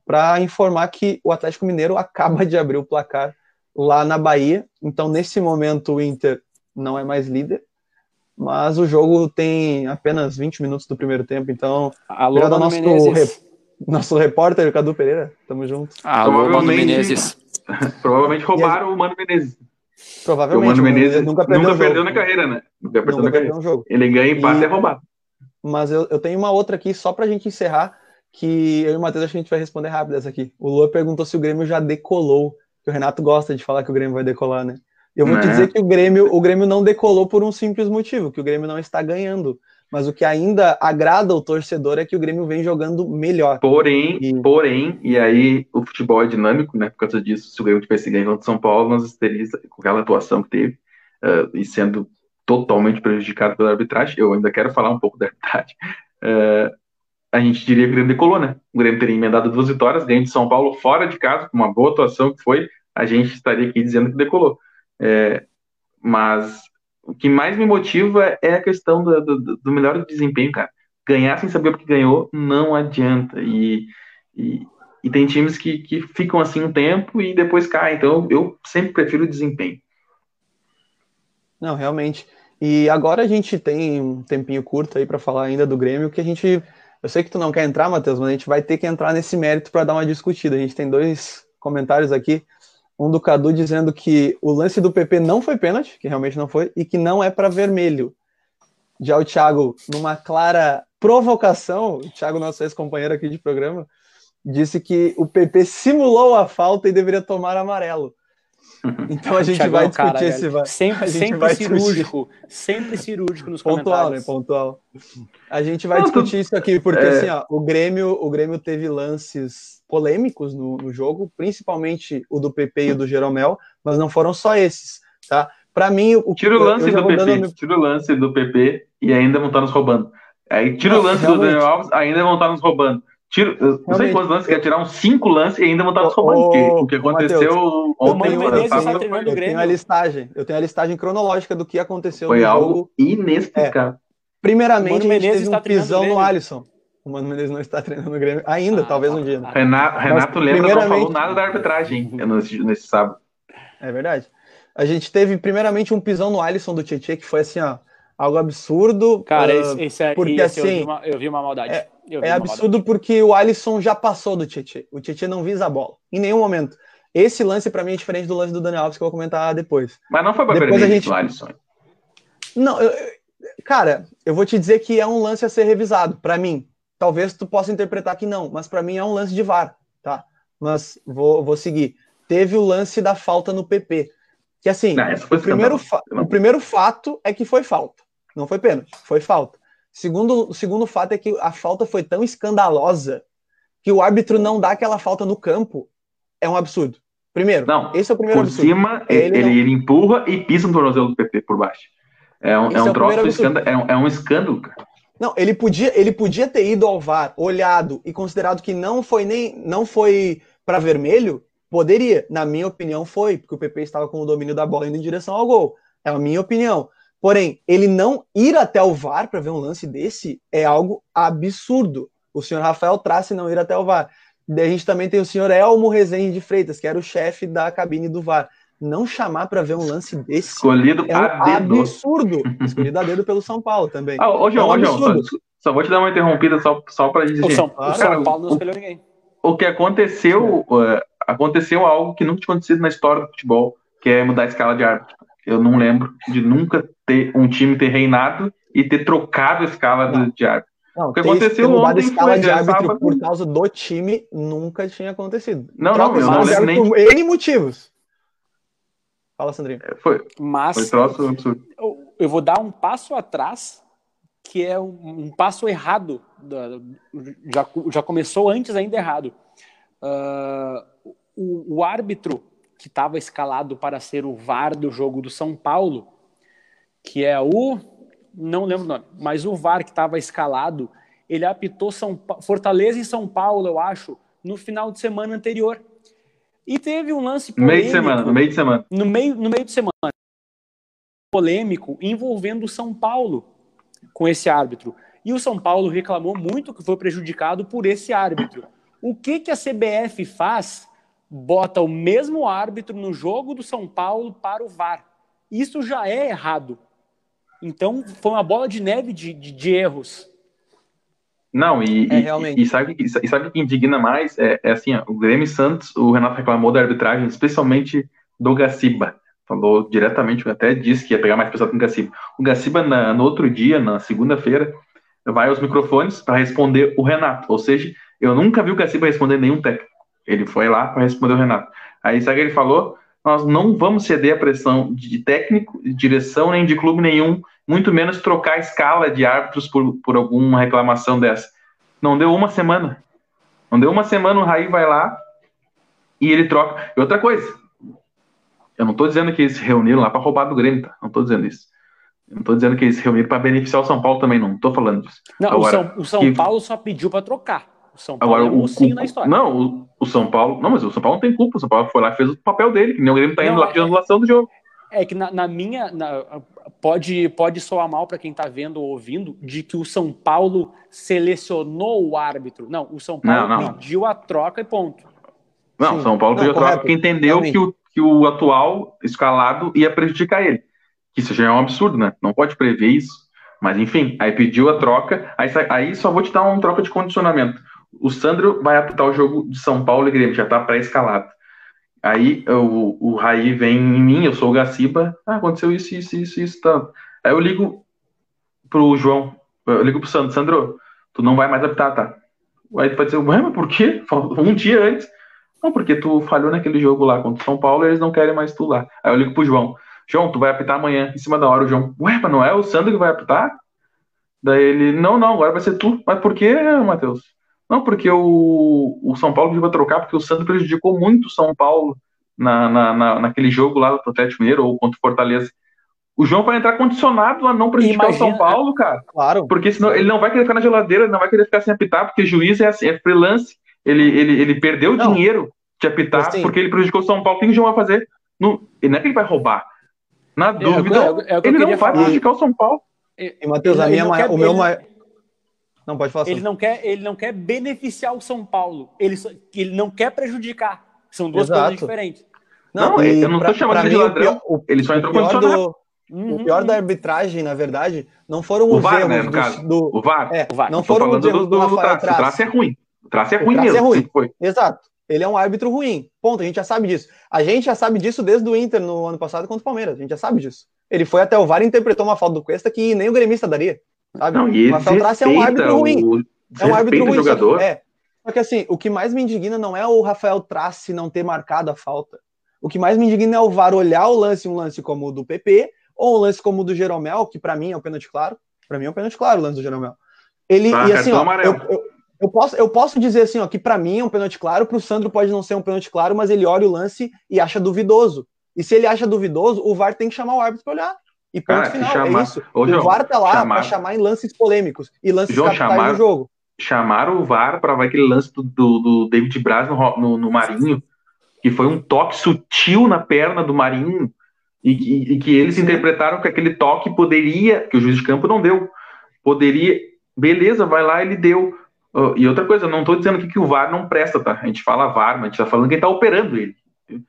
para informar que o Atlético Mineiro acaba de abrir o placar lá na Bahia. Então, nesse momento, o Inter não é mais líder, mas o jogo tem apenas 20 minutos do primeiro tempo. Então, Alô, Obrigado ao Mano nosso Menezes. nosso repórter, Cadu Pereira, tamo junto. Alô, Mano Provavelmente- Menezes. Provavelmente roubaram o Mano Menezes. Porque o Provavelmente, Mano o Menezes nunca perdeu, o jogo. na carreira, né? Nunca perdeu Nunca na perdeu carreira. um jogo. Ele ganha empate E- e é roubado. Mas eu, eu tenho uma outra aqui, só pra gente encerrar, que eu e o Matheus acho que a gente vai responder rápido essa aqui. O Lua perguntou se o Grêmio já decolou, que o Renato gosta de falar que o Grêmio vai decolar, né? Eu vou te Né? dizer que o Grêmio, o Grêmio não decolou por um simples motivo, que o Grêmio não está ganhando. Mas o que ainda agrada o torcedor é que o Grêmio vem jogando melhor. Porém, E- porém, e aí o futebol é dinâmico, né? Por causa disso, se o Grêmio tivesse ganho contra o São Paulo, nós teríamos, com aquela atuação que teve, eh, e sendo totalmente prejudicado pela arbitragem, eu ainda quero falar um pouco da arbitragem, eh, a gente diria que o Grêmio decolou, né? O Grêmio teria emendado duas vitórias, ganho de São Paulo fora de casa, com uma boa atuação que foi, a gente estaria aqui dizendo que decolou. Eh, mas o que mais me motiva é a questão do, do, do melhor desempenho, cara. Ganhar sem saber porque ganhou não adianta. E, e, e tem times que, que ficam assim um tempo e depois caem. Então eu sempre prefiro o desempenho. Não, realmente. E agora a gente tem um tempinho curto aí para falar ainda do Grêmio, que a gente. Eu sei que tu não quer entrar, Matheus, mas a gente vai ter que entrar nesse mérito para dar uma discutida. A gente tem dois comentários aqui. Um do Cadu dizendo que o lance do PP não foi pênalti, que realmente não foi, e que não é para vermelho. Já o Thiago, numa clara provocação, o Thiago, nosso ex-companheiro aqui de programa, disse que o PP simulou a falta e deveria tomar amarelo. Então a gente vai discutir cara, esse. velho. va- Sempre, sempre vai discutir. cirúrgico. Sempre cirúrgico nos Pontual, né? comentários. Pontual. A gente vai Não, discutir isso aqui, porque é. assim, ó, o Grêmio, o Grêmio teve lances polêmicos no, no jogo, principalmente o do PP e o do Jeromel, mas não foram só esses, tá? Para mim, o Tira o eu- lance do dando PP, minha- tira o lance do PP e ainda vão estar nos roubando. Aí tira Não, o lance realmente. do Daniel Alves, ainda vão estar nos roubando. Tira, eu não sei quantos lances, quer tirar uns cinco lances e ainda Ô, roubando. ô, o que aconteceu Eu ontem Mano eu Menezes sábado, tá o eu Grêmio. tenho a listagem, eu tenho a listagem cronológica do que aconteceu foi no algo jogo. inexplicável. Primeiramente, Mano a gente Menezes teve está um treinando pisão o no. Alisson. O Mano Menezes não está treinando no Grêmio ainda, Ah, talvez tá. um dia. né? Ah, Renato, Renato Lembra não primeiramente- falou nada da arbitragem nesse, nesse sábado. É verdade. A gente teve, primeiramente, um pisão no Alisson do Tietchan, que foi assim, ó, algo absurdo. Cara, uh, esse, esse, porque, esse assim, eu, vi uma, eu vi uma maldade. É, é absurdo porque o Alisson já passou do Tietchan. O Tietchan não visa a bola, em nenhum momento. Esse lance, para mim, é diferente do lance do Daniel Alves, que eu vou comentar depois. Mas não foi para depois a gente... do Alisson. Não, eu, cara, eu vou te dizer que é um lance a ser revisado, para mim. Talvez tu possa interpretar que não, mas para mim é um lance de VAR, tá? Mas vou, vou seguir. Teve o lance da falta no PP. Que assim, não, o, primeiro o primeiro fato é que foi falta. Não foi pênalti, foi falta. Segundo, o segundo fato é que a falta foi tão escandalosa que o árbitro não dá aquela falta no campo. É um absurdo. Primeiro, não, esse é o primeiro por absurdo. cima, ele, ele, não... ele, empurra e pisa no tornozelo do PP por baixo. É um, é um é troço escândalo, é um, é um escândalo, cara. Não, ele podia, ele podia ter ido ao VAR, olhado e considerado que não foi nem não foi para vermelho, poderia. Na minha opinião, foi, porque o PP estava com o domínio da bola indo em direção ao gol. É a minha opinião. Porém, ele não ir até o VAR para ver um lance desse é algo absurdo. O senhor Rafael Trace não ir até o VAR. A gente também tem o senhor Elmo Rezende de Freitas, que era o chefe da cabine do VAR. Não chamar para ver um lance desse Escolhido é um a dedo. absurdo. Escolhido a dedo pelo São Paulo também. Ah, ô, João, é um ô, João só, só, vou te dar uma interrompida só, só para dizer. O São, o São Paulo não escolheu ninguém. O que aconteceu, uh, aconteceu algo que nunca tinha acontecido na história do futebol, que é mudar a escala de árbitro. Eu não lembro de nunca ter um time ter reinado e ter trocado a escala não. de árbitro. Não, o que aconteceu ontem a escala foi de árbitro sábado... por causa do time nunca tinha acontecido. Não, Troca não, não, não nem... por N motivos. Fala, Sandrinho. É, foi, Mas foi. Eu, eu vou dar um passo atrás, que é um, um passo errado. Da, já, já começou antes ainda errado. Uh, o, o árbitro que estava escalado para ser o VAR do jogo do São Paulo, que é o. Não lembro o nome, mas o VAR que estava escalado, ele apitou São pa... Fortaleza e São Paulo, eu acho, no final de semana anterior. E teve um lance polêmico. Meio de semana, no meio de semana. No meio, no meio de semana. Polêmico envolvendo o São Paulo com esse árbitro. E o São Paulo reclamou muito que foi prejudicado por esse árbitro. O que, que a CBF faz bota o mesmo árbitro no jogo do São Paulo para o VAR. Isso já é errado. Então, foi uma bola de neve de, de, de erros. Não, e, é, e, e, sabe, e sabe o que indigna mais? É, é assim, ó, o Grêmio Santos, o Renato reclamou da arbitragem, especialmente do Gaciba. Falou diretamente, até disse que ia pegar mais pesado com o Gaciba. O Gaciba, na, no outro dia, na segunda-feira, vai aos microfones para responder o Renato. Ou seja, eu nunca vi o Gaciba responder nenhum técnico. Ele foi lá para responder o Renato. Aí sabe o que ele falou? Nós não vamos ceder a pressão de técnico, de direção, nem de clube nenhum, muito menos trocar a escala de árbitros por, por alguma reclamação dessa. Não deu uma semana. Não deu uma semana, o Raí vai lá e ele troca. E outra coisa, eu não estou dizendo que eles se reuniram lá para roubar do Grêmio, tá? Não estou dizendo isso. Eu não estou dizendo que eles se reuniram para beneficiar o São Paulo também, não. estou falando disso. Não, Agora, o São, o São que... Paulo só pediu para trocar. O São Paulo Agora, é um mocinho na história. Não, o, o, São Paulo. Não, mas o São Paulo não tem culpa. O São Paulo foi lá e fez o papel dele, que nem o Grêmio tá indo não, lá pedindo é, anulação do jogo. É que na, na minha. Na, pode, pode soar mal para quem tá vendo ou ouvindo de que o São Paulo selecionou o árbitro. Não, o São Paulo não, não. pediu a troca e ponto. Não, o São Paulo pediu a troca porque entendeu que o, que o atual escalado ia prejudicar ele. Que isso já é um absurdo, né? Não pode prever isso. Mas enfim, aí pediu a troca. Aí, aí só vou te dar uma troca de condicionamento o Sandro vai apitar o jogo de São Paulo e Grêmio, já tá pré-escalado. Aí o, o Raí vem em mim, eu sou o Gaciba, ah, aconteceu isso, isso, isso, isso, tá. Aí eu ligo pro João, eu ligo pro Sandro, Sandro, tu não vai mais apitar, tá? Aí tu vai dizer, ué, mas por quê? Um dia antes. Não, porque tu falhou naquele jogo lá contra o São Paulo e eles não querem mais tu lá. Aí eu ligo pro João, João, tu vai apitar amanhã, em cima da hora, o João, ué, mas não é o Sandro que vai apitar? Daí ele, não, não, agora vai ser tu. Mas por quê, Matheus? Não, porque o, o São Paulo pediu trocar, porque o Santos prejudicou muito o São Paulo na, na, na, naquele jogo lá do Atlético Mineiro ou contra o Fortaleza. O João vai entrar condicionado a não prejudicar Imagina, o São Paulo, cara. Claro. Porque senão ele não vai querer ficar na geladeira, ele não vai querer ficar sem apitar, porque juiz é, assim, é freelance. Ele, ele, ele perdeu não. dinheiro de apitar assim, porque ele prejudicou o São Paulo. O que o João vai fazer? No, não é que ele vai roubar. Na é, dúvida, é, é, ele não vai prejudicar o São Paulo. E, Matheus, a minha, o meu maior não, pode falar. Ele não, quer, ele não quer beneficiar o São Paulo. Ele, ele não quer prejudicar. São duas Exato. coisas diferentes. Não, e eu não pra- tô chamando pra ele de mim, o ladrão. pior- o- Ele só o entrou condicionado. do- O pior da arbitragem, na verdade, não foram O os VAR, erros né, no do, caso. do- O VAR. é, O VAR. não foram os erros do, do, do, Rafael traço. O traço é ruim. O traço é O ruim traço mesmo. é ruim. foi. Exato. Ele é um árbitro ruim. Ponto. A gente já sabe disso. A gente já sabe disso desde o Inter no ano passado contra o Palmeiras. A gente já sabe disso. Ele foi até o VAR e interpretou uma falta do Cuesta que nem o gremista daria. Sabe? Não, e ele o Rafael Trace é um árbitro ruim. o, É um árbitro ruim. Só jogador. que, é. Só que assim, o que mais me indigna não é o Rafael Trace não ter marcado a falta. O que mais me indigna é o VAR olhar o lance, um lance como o do PP, ou um lance como o do Jeromel, que pra mim é um pênalti claro. Pra mim é um pênalti claro o lance do Jeromel. Ele, Ah, e assim, ó, eu, eu, eu posso, eu posso dizer assim, ó, que pra mim é um pênalti claro, pro Sandro pode não ser um pênalti claro, mas ele olha o lance e acha duvidoso. E se ele acha duvidoso, o VAR tem que chamar o árbitro pra olhar. E ponto Cara, final, chamar- é isso. Ô, o João, VAR tá lá pra chamar em lances polêmicos e lances João, capitais chamar- do jogo. chamaram o VAR para ver aquele lance do, do, do David Braz no, no, no Marinho, que foi um toque sutil na perna do Marinho, e, que- e que eles Sim. interpretaram que aquele toque poderia, que o juiz de campo não deu, poderia, beleza, vai lá, ele deu. Ah, e outra coisa, não estou dizendo aqui que o VAR não presta, tá? A gente fala VAR, mas a gente está falando quem está operando ele.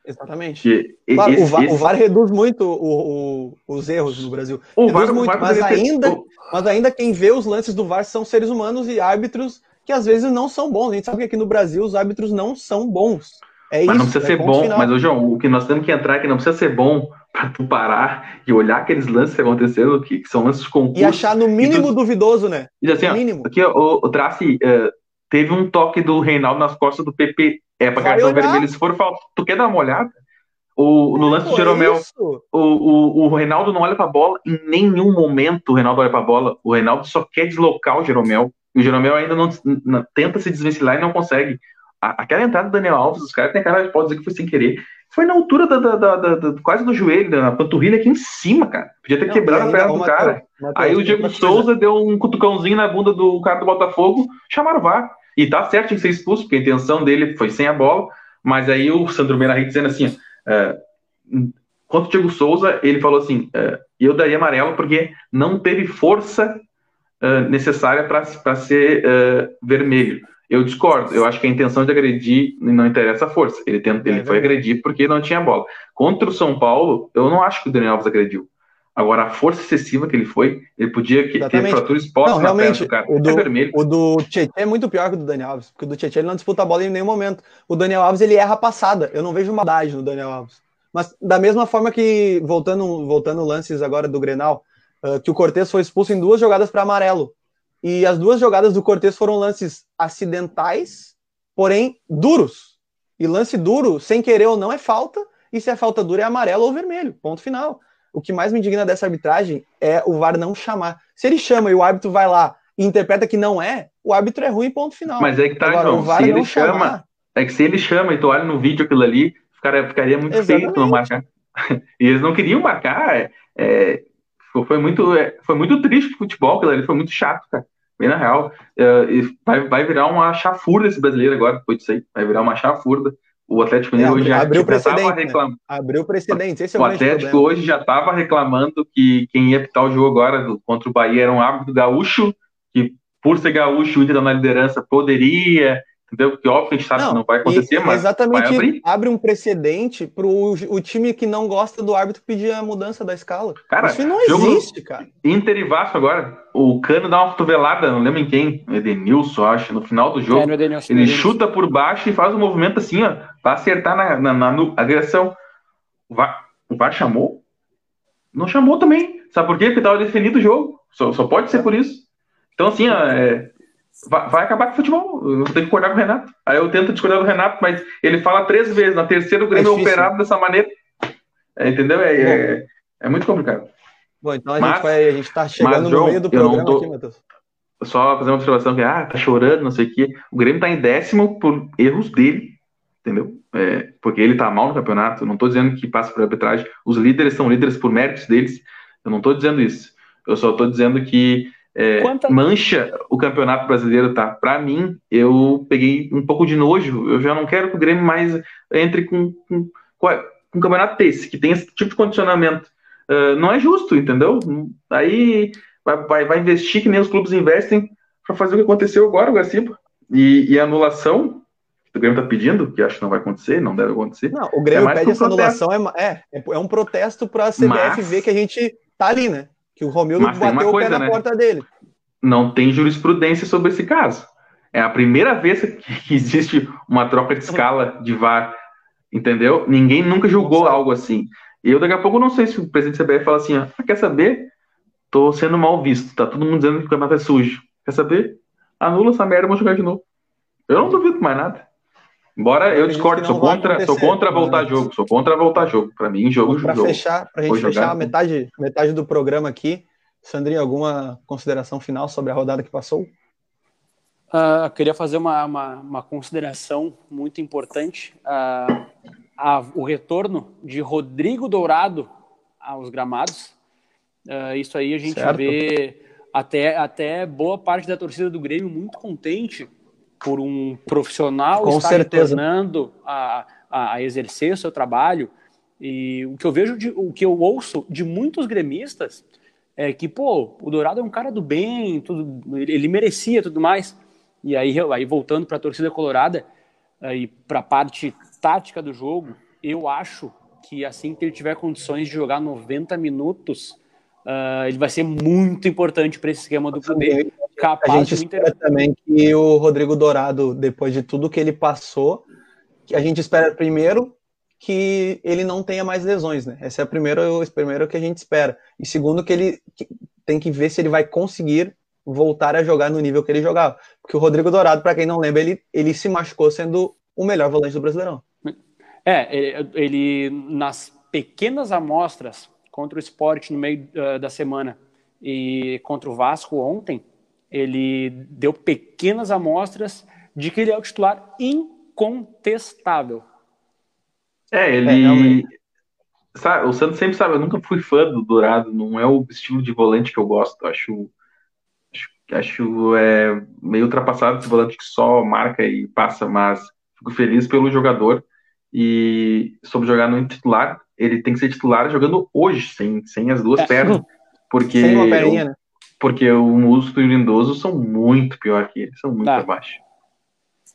Exatamente. Que Claro, esse- o, VAR, esse- o VAR reduz muito o- o- os erros no Brasil. o VAR- muito, VAR mas ter- ainda- Mas ainda quem vê os lances do VAR são seres humanos e árbitros que às vezes não são bons. A gente sabe que aqui no Brasil os árbitros não são bons. É Mas isso. não precisa é ser bom. final. Mas, João, o que nós temos que entrar é que não precisa ser bom para tu parar e olhar aqueles lances que aconteceram, que, que são lances de concurso. E achar no mínimo tu- duvidoso, né? E assim, ó, mínimo. aqui ó, o, o Traci eh, teve um toque do Reinaldo nas costas do PP. É pra cartão vermelho se for falta. Tu quer dar uma olhada? O, no lance do Jeromel, o, o, o Reinaldo não olha pra bola. Em nenhum momento o Reinaldo olha pra bola. O Reinaldo só quer deslocar o Jeromel. E o Jeromel ainda não, não- tenta se desvencilhar e não consegue. A- aquela entrada do Daniel Alves, os caras têm cara de pode dizer que foi sem querer. Foi na altura da, da- da- da- da- quase do joelho, na panturrilha aqui em cima, cara. Podia ter Não, quebrado a perna do Matheus, cara. Matheus, Aí o Diego. Souza deu um cutucãozinho na bunda do cara do Botafogo, chamaram o VAR. E tá certo em ser expulso, porque a intenção dele foi sem a bola, mas aí o Sandro Meirahit dizendo assim, é, quanto o Diego Souza, ele falou assim, é, eu daria amarelo porque não teve força é, necessária para ser vermelho. Eu discordo, eu acho que a intenção de agredir não interessa a força. Ele, tenta, ele foi agredir porque não tinha bola. Contra o São Paulo, eu não acho que o Daniel Alves agrediu. Agora, a força excessiva que ele foi, ele podia que- ter fratura exposta Não, realmente, do cara. o do- É vermelho. O do Tietchan é muito pior que o do Daniel Alves, porque o do Tietchan ele não disputa a bola em nenhum momento. O Daniel Alves ele erra a passada. Eu não vejo maldade no Daniel Alves. Mas da mesma forma que, voltando, voltando lances agora do Grenal, ah, que o Cortez foi expulso em duas jogadas para amarelo. E as duas jogadas do Cortez foram lances acidentais, porém duros. E lance duro, sem querer ou não, é falta. E se é falta dura, é amarelo ou vermelho. Ponto final. O que mais me indigna dessa arbitragem é o VAR não chamar. Se ele chama e o árbitro vai lá e interpreta que não é, o árbitro é ruim, ponto final. Mas é que tá, Agora, João. o VAR Se não ele chama, chamar, é que se ele chama e tu olha no vídeo aquilo ali, ficaria, ficaria muito feio tu não marcar. E eles não queriam marcar. é, é, foi, muito, é, foi muito triste o futebol, aquilo ali foi muito chato, cara. Bem na real. É, vai, vai virar uma chafurda esse brasileiro agora, depois disso aí. Vai virar uma chafurda. O Atlético É, Mineiro hoje já, abriu já tava precedente, né? reclamando. abriu precedentes. Esse é o, O Atlético problema. hoje já estava reclamando que quem ia pitar o jogo agora contra o Bahia era um árbitro gaúcho, que por ser gaúcho, o Inter tá na liderança poderia, entendeu? Porque óbvio que a gente sabe que não vai acontecer, mas exatamente vai abrir. abre um precedente para o time que não gosta do árbitro pedir a mudança da escala. Cara, Isso não jogo- existe, cara. Inter e Vasco agora, o Cano dá uma cotovelada, não lembro em quem, Edenilson, acho, no final do jogo. É, Edenilson, Ele Edenilson. chuta por baixo e faz um movimento assim, ó, pra acertar na, na, na nu- agressão. O VAR, o VAR chamou? Não chamou também. Sabe por quê? Porque tava definido o jogo. Só, só pode ser por isso. Então, assim, ó, é, vai, vai acabar com o futebol. Eu vou ter que concordar com o Renato. Aí eu tento discordar do Renato, mas ele fala três vezes. Na terceira, o Grêmio é, difícil. operado dessa maneira. É, entendeu? É, é, é muito complicado. Bom, então a Mas- gente vai, a gente tá chegando mas, no João, meio do programa tô- aqui, Matheus. só fazer uma observação que ah, tá chorando, não sei o quê. O Grêmio tá em décimo por erros dele, entendeu? É, porque ele tá mal no campeonato. Não tô dizendo que passa por arbitragem. Os líderes são líderes por méritos deles. Eu não tô dizendo isso. Eu só tô dizendo que é, Quanta- mancha o campeonato brasileiro, tá? Pra mim, eu peguei um pouco de nojo. Eu já não quero que o Grêmio mais entre com, com, com, um campeonato desse, que tem esse tipo de condicionamento. Ah, não é justo, entendeu? Aí vai, vai, vai investir que nem os clubes investem para fazer o que aconteceu agora, o Gaciba. E, e a anulação, o Grêmio tá pedindo, que acho que não vai acontecer, não deve acontecer. Não, o Grêmio é pede essa anulação, é, é, é um protesto para a CBF mas, ver que a gente tá ali, né? Que o Romildo bateu coisa, o pé na né? porta dele. Não tem jurisprudência sobre esse caso. É a primeira vez que existe uma troca de escala de VAR, entendeu? Ninguém nunca julgou algo assim. E eu daqui a pouco não sei se o presidente da CBF fala assim, ah, quer saber? Tô sendo mal visto, tá todo mundo dizendo que o campeonato é sujo. Quer saber? Anula essa merda e vamos jogar de novo. Eu não duvido mais nada. Embora eu discordo, sou contra, sou contra voltar né? jogo, sou contra voltar jogo. Para mim, jogo, para fechar, pra gente fechar a metade, metade do programa aqui, Sandrinho, alguma consideração final sobre a rodada que passou? Uh, queria fazer uma, uma, uma, consideração muito importante. Uh, a, o retorno de Rodrigo Dourado aos gramados. Uh, isso aí a gente certo. vê até, até boa parte da torcida do Grêmio muito contente por um profissional Com estar certeza. retornando a, a, exercer o seu trabalho. E o que eu vejo, de, o que eu ouço de muitos gremistas é que, pô, o Dourado é um cara do bem, tudo, ele, ele merecia tudo mais. E aí, aí voltando para a torcida colorada e para a parte tática do jogo, eu acho que assim que ele tiver condições de jogar 90 minutos, uh, ele vai ser muito importante para esse esquema do poder capaz a gente espera também que o Rodrigo Dourado, depois de tudo que ele passou, que a gente espera primeiro que ele não tenha mais lesões, né? Esse é o primeiro, o primeiro que a gente espera. E segundo que ele tem que ver se ele vai conseguir voltar a jogar no nível que ele jogava. Porque o Rodrigo Dourado, para quem não lembra, ele, ele se machucou sendo o melhor volante do Brasileirão. É, ele, ele nas pequenas amostras contra o esporte no meio uh, da semana e contra o Vasco ontem, ele deu pequenas amostras de que ele é o titular incontestável. É, ele. É, sabe, o Santos sempre sabe, eu nunca fui fã do Dourado, não é o estilo de volante que eu gosto. Acho, acho, acho é, meio ultrapassado esse volante que só marca e passa, mas fico feliz pelo jogador. E sobre jogar no titular, ele tem que ser titular jogando hoje, sem, sem as duas é. pernas. Porque sem uma perninha, né? Porque o Musto e o Lindoso são muito pior que ele, são muito tá. abaixo.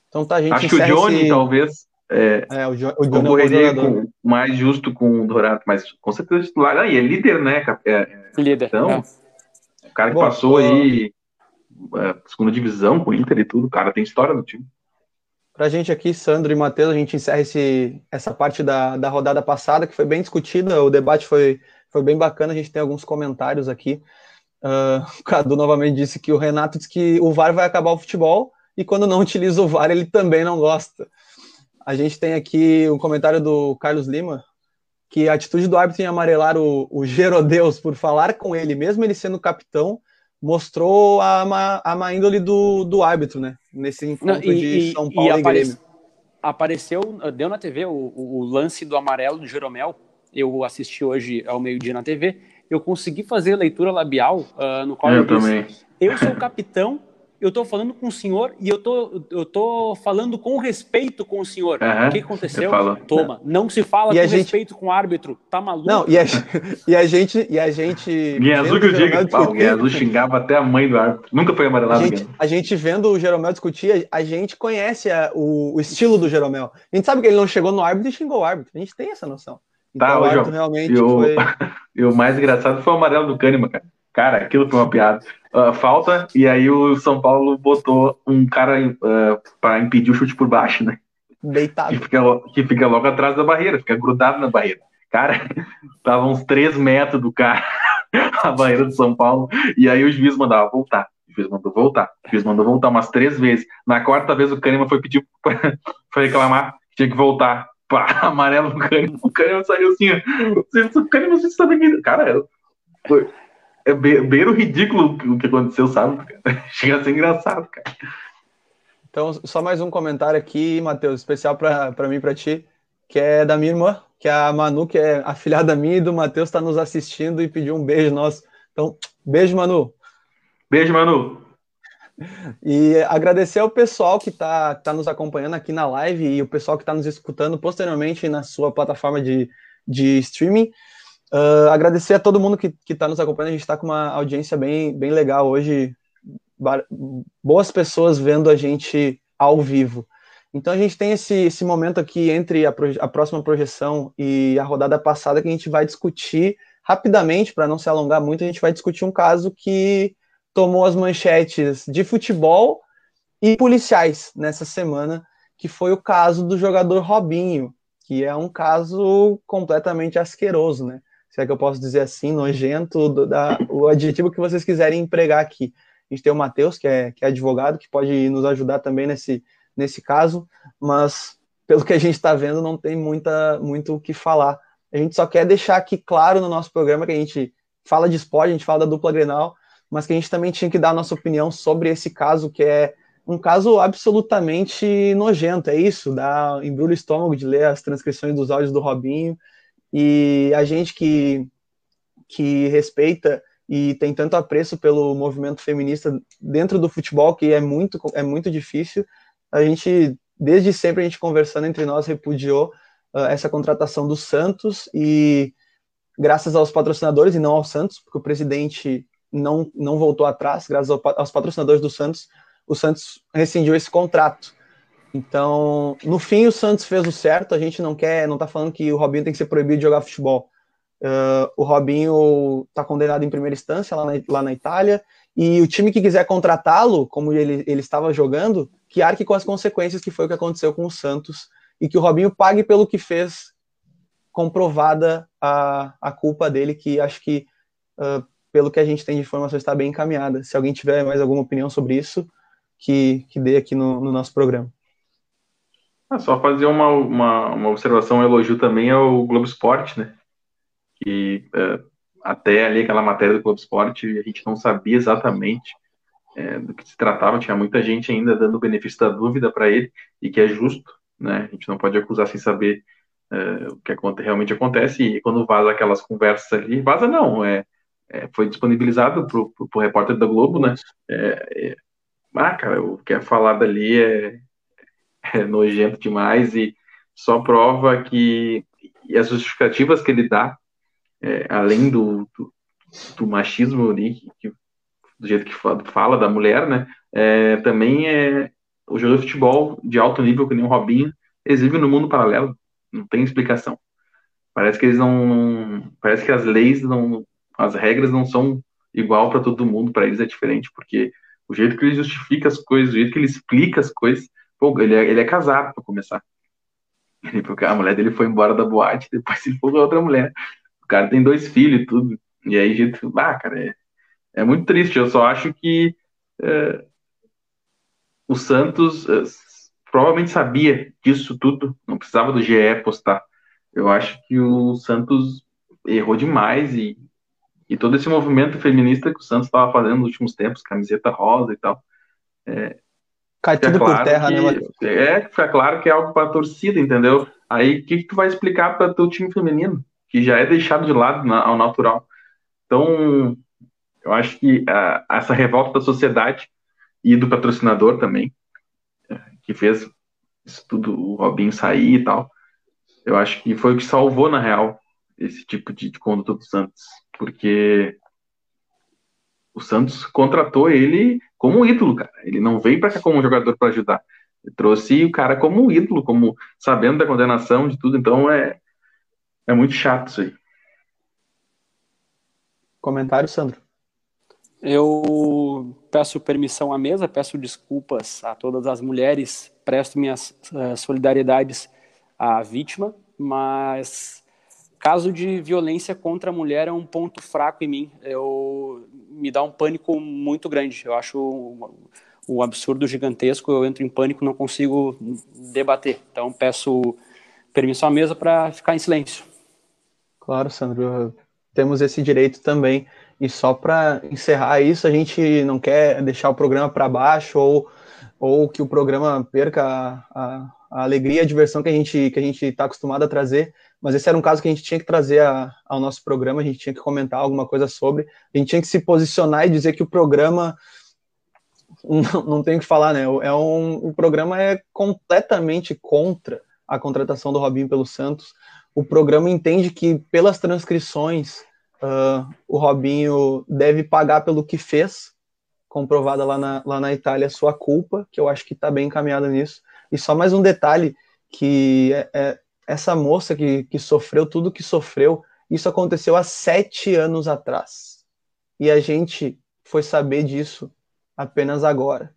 Então tá, a gente Acho que o Johnny, esse... talvez, é, é, o, jo o concorreria é com, mais justo com o Dourado, mas com certeza titular. Ah, e é líder, né? É, é, líder. Então, é. o cara que Bom, passou aí é, segunda divisão com o Inter e tudo, o cara tem história no time. Pra gente aqui, Sandro e Matheus, a gente encerra esse, essa parte da, da rodada passada, que foi bem discutida, o debate foi, foi bem bacana, a gente tem alguns comentários aqui. Uh, o Cadu novamente disse que o Renato disse que o VAR vai acabar o futebol e quando não utiliza o VAR ele também não gosta. A gente tem aqui um comentário do Carlos Lima que a atitude do árbitro em amarelar o, o Gerodeus por falar com ele, mesmo ele sendo capitão, mostrou a má, a má índole do, do árbitro, né? Nesse encontro não, e, de São Paulo e, e, e apare Grêmio. Apareceu, deu na TV o, o lance do amarelo do Jeromel. Eu assisti hoje ao meio-dia na TV eu consegui fazer leitura labial uh, no qual eu, eu disse, também. eu sou o capitão, eu estou falando com o senhor e eu tô, eu tô falando com respeito com o senhor. Uhum, o que aconteceu? Toma, não se fala e com gente... respeito com o árbitro, tá maluco? Não, e a, e a gente, e a gente. Azul que eu digo, o Azul xingava até a mãe do árbitro, nunca foi amarelado. A gente, a gente vendo o Jeromel discutir, a gente conhece a, o, o estilo do Jeromel. A gente sabe que ele não chegou no árbitro e xingou o árbitro. A gente tem essa noção. Tá, então, João, realmente e o, foi... e o mais engraçado foi o amarelo do Kahneman, cara. Cara, aquilo foi uma piada. Uh, falta, e aí o São Paulo botou um cara uh, para impedir o chute por baixo, né? Deitado. Que fica, que fica logo atrás da barreira, fica grudado na barreira. Cara, tava uns 3 metros do cara, a barreira do São Paulo, e aí o juiz mandava voltar. O juiz mandou voltar. O juiz mandou voltar umas três vezes. Na quarta vez o Kahneman foi pedir, foi reclamar que tinha que voltar pá, amarelo no Kahneman. O Kahneman saiu assim, ó. O Kahneman você sabe que. Cara, foi, é bem o ridículo o que aconteceu, sabe? Chega a ser engraçado, cara. Então, só mais um comentário aqui, Matheus, especial para mim e para ti, que é da minha irmã, que é a Manu, que é afilhada minha e do Matheus, está nos assistindo e pediu um beijo nosso. Então, beijo, Manu. Beijo, Manu. E agradecer ao pessoal que está tá nos acompanhando aqui na live e o pessoal que está nos escutando posteriormente na sua plataforma de, de streaming. Uh, agradecer a todo mundo que está nos acompanhando. A gente está com uma audiência bem, bem legal hoje. Boas pessoas vendo a gente ao vivo. Então a gente tem esse, esse momento aqui entre a, a próxima projeção e a rodada passada que a gente vai discutir rapidamente, para não se alongar muito, a gente vai discutir um caso que tomou as manchetes de futebol e policiais nessa semana, que foi o caso do jogador Robinho, que é um caso completamente asqueroso, né? Se é que eu posso dizer assim, nojento, do, da, o adjetivo que vocês quiserem empregar aqui. A gente tem o Matheus, que é, que é advogado, que pode nos ajudar também nesse, nesse caso, mas pelo que a gente está vendo, não tem muita, muito o que falar. A gente só quer deixar aqui claro no nosso programa que a gente fala de esporte, a gente fala da dupla Grenal, mas que a gente também tinha que dar a nossa opinião sobre esse caso, que é um caso absolutamente nojento, é isso, dá embrulho o estômago de ler as transcrições dos áudios do Robinho, e a gente que, que respeita e tem tanto apreço pelo movimento feminista dentro do futebol, que é muito, é muito difícil, a gente, desde sempre, a gente conversando entre nós, repudiou uh, essa contratação do Santos e graças aos patrocinadores e não ao Santos, porque o presidente não, não voltou atrás, graças ao, aos patrocinadores do Santos, o Santos rescindiu esse contrato. Então, no fim, o Santos fez o certo. A gente não quer, não tá falando que o Robinho tem que ser proibido de jogar futebol. Uh, o Robinho está condenado em primeira instância lá na, lá na Itália. E o time que quiser contratá-lo, como ele, ele estava jogando, que arque com as consequências, que foi o que aconteceu com o Santos. E que o Robinho pague pelo que fez, comprovada a, a culpa dele, que acho que, uh, pelo que a gente tem de informação, está bem encaminhada. Se alguém tiver mais alguma opinião sobre isso, que, que dê aqui no, no nosso programa. Ah, só fazer uma, uma, uma, observação, um elogio também ao Globo Esporte, né? Que é, até ali aquela matéria do Globo Esporte a gente não sabia exatamente é, do que se tratava, tinha muita gente ainda dando o benefício da dúvida para ele, e que é justo, né? A gente não pode acusar sem saber é, o que realmente acontece, e quando vaza aquelas conversas ali, vaza não, é, é foi disponibilizado para o repórter da Globo, né? É, é ah, cara, o que é falado ali é, é nojento demais e só prova que as justificativas que ele dá, é, além do, do, do, machismo ali, que, do jeito que fala da mulher, né, é, também é o jogador de futebol de alto nível, que nem o Robinho, exibe no mundo paralelo, não tem explicação. Parece que eles não parece que as leis não, as regras não são igual para todo mundo, para eles é diferente, porque o jeito que ele justifica as coisas, o jeito que ele explica as coisas. Pô, ele é, ele é casado, para começar. Ele, a mulher dele foi embora da boate, depois ele foi com outra mulher. O cara tem dois filhos e tudo. E aí, jeito. Ah, cara, é, é muito triste. Eu só acho que é, o Santos é, provavelmente sabia disso tudo, não precisava do GE postar. Eu acho que o Santos errou demais e e todo esse movimento feminista que o Santos estava fazendo nos últimos tempos, camiseta rosa e tal. É, Cai tudo claro por terra, que, né, Matheus? É, fica claro que é algo para a torcida, entendeu? Aí o que, que tu vai explicar para o time feminino, que já é deixado de lado na, ao natural? Então, eu acho que a, essa revolta da sociedade e do patrocinador também, é, que fez isso tudo, o Robinho sair e tal, eu acho que foi o que salvou, na real, esse tipo de, de conduta do Santos porque o Santos contratou ele como um ídolo, cara. Ele não veio para cá como um jogador para ajudar. Ele trouxe o cara como um ídolo, como sabendo da condenação de tudo. Então é é muito chato isso aí. Comentário, Sandro. Eu peço permissão à mesa, peço desculpas a todas as mulheres, presto minhas uh, solidariedades à vítima, mas caso de violência contra a mulher é um ponto fraco em mim. Eu me dá um pânico muito grande. Eu acho o, absurdo gigantesco. Eu entro em pânico, não consigo debater. Então peço permissão à mesa para ficar em silêncio. Claro, Sandro. Temos esse direito também. E só para encerrar isso, a gente não quer deixar o programa para baixo ou, ou que o programa perca a, a alegria e a diversão que a gente que a gente está acostumado a trazer mas esse era um caso que a gente tinha que trazer a, ao nosso programa, a gente tinha que comentar alguma coisa sobre, a gente tinha que se posicionar e dizer que o programa não, não tem o que falar, né? É um, o programa é completamente contra a contratação do Robinho pelo Santos. O programa entende que pelas transcrições uh, o Robinho deve pagar pelo que fez, comprovada lá na, lá na Itália sua culpa, que eu acho que está bem encaminhada nisso. E só mais um detalhe, que é, é, essa moça que, que sofreu tudo que sofreu, isso aconteceu há sete anos atrás. E a gente foi saber disso apenas agora.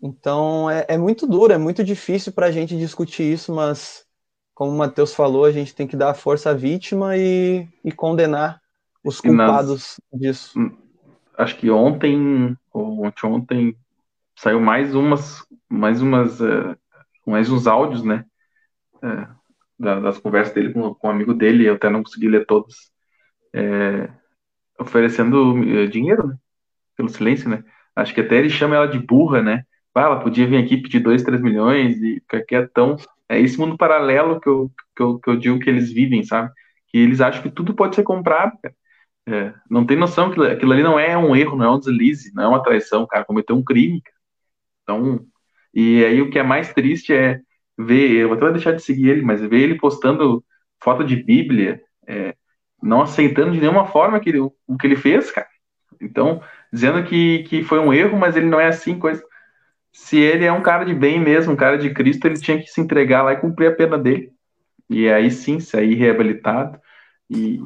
Então é, é muito duro, é muito difícil para a gente discutir isso, mas como o Matheus falou, a gente tem que dar força à vítima e, e condenar os culpados nas, disso. Hum, acho que ontem ou ontem, ontem saiu mais umas, mais umas, uh, mais uns áudios, né? Uh, das conversas dele com, com um amigo dele, eu até não consegui ler todos, é, oferecendo dinheiro, né? Pelo silêncio, né? Acho que até ele chama ela de burra, né? Ah, ela podia vir aqui pedir 2, 3 milhões e que é tão. É esse mundo paralelo que eu, que, eu, que eu digo que eles vivem, sabe? Que eles acham que tudo pode ser comprado, cara. É, não tem noção que aquilo ali não é um erro, não é um deslize, não é uma traição, cara cometeu um crime. Cara. Então, e aí o que é mais triste é ver, eu vou até deixar de seguir ele, mas ver ele postando foto de Bíblia, é, não aceitando de nenhuma forma que o que ele fez, cara. Então, dizendo que, que foi um erro, mas ele não é assim, coisa. Se ele é um cara de bem mesmo, um cara de Cristo, ele tinha que se entregar lá e cumprir a pena dele. E aí sim, sair reabilitado e,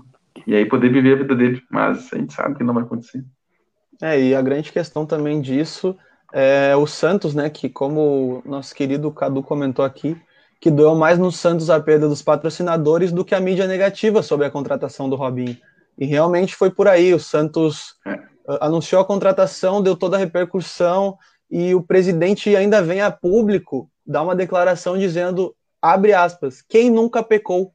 e aí poder viver a vida dele. Mas a gente sabe que não vai acontecer. É, e a grande questão também disso é o Santos, né? Que como o nosso querido Cadu comentou aqui, que doeu mais no Santos a perda dos patrocinadores do que a mídia negativa sobre a contratação do Robinho. E realmente foi por aí. O Santos é. anunciou a contratação, deu toda a repercussão, e o presidente ainda vem a público dar uma declaração dizendo, abre aspas, quem nunca pecou.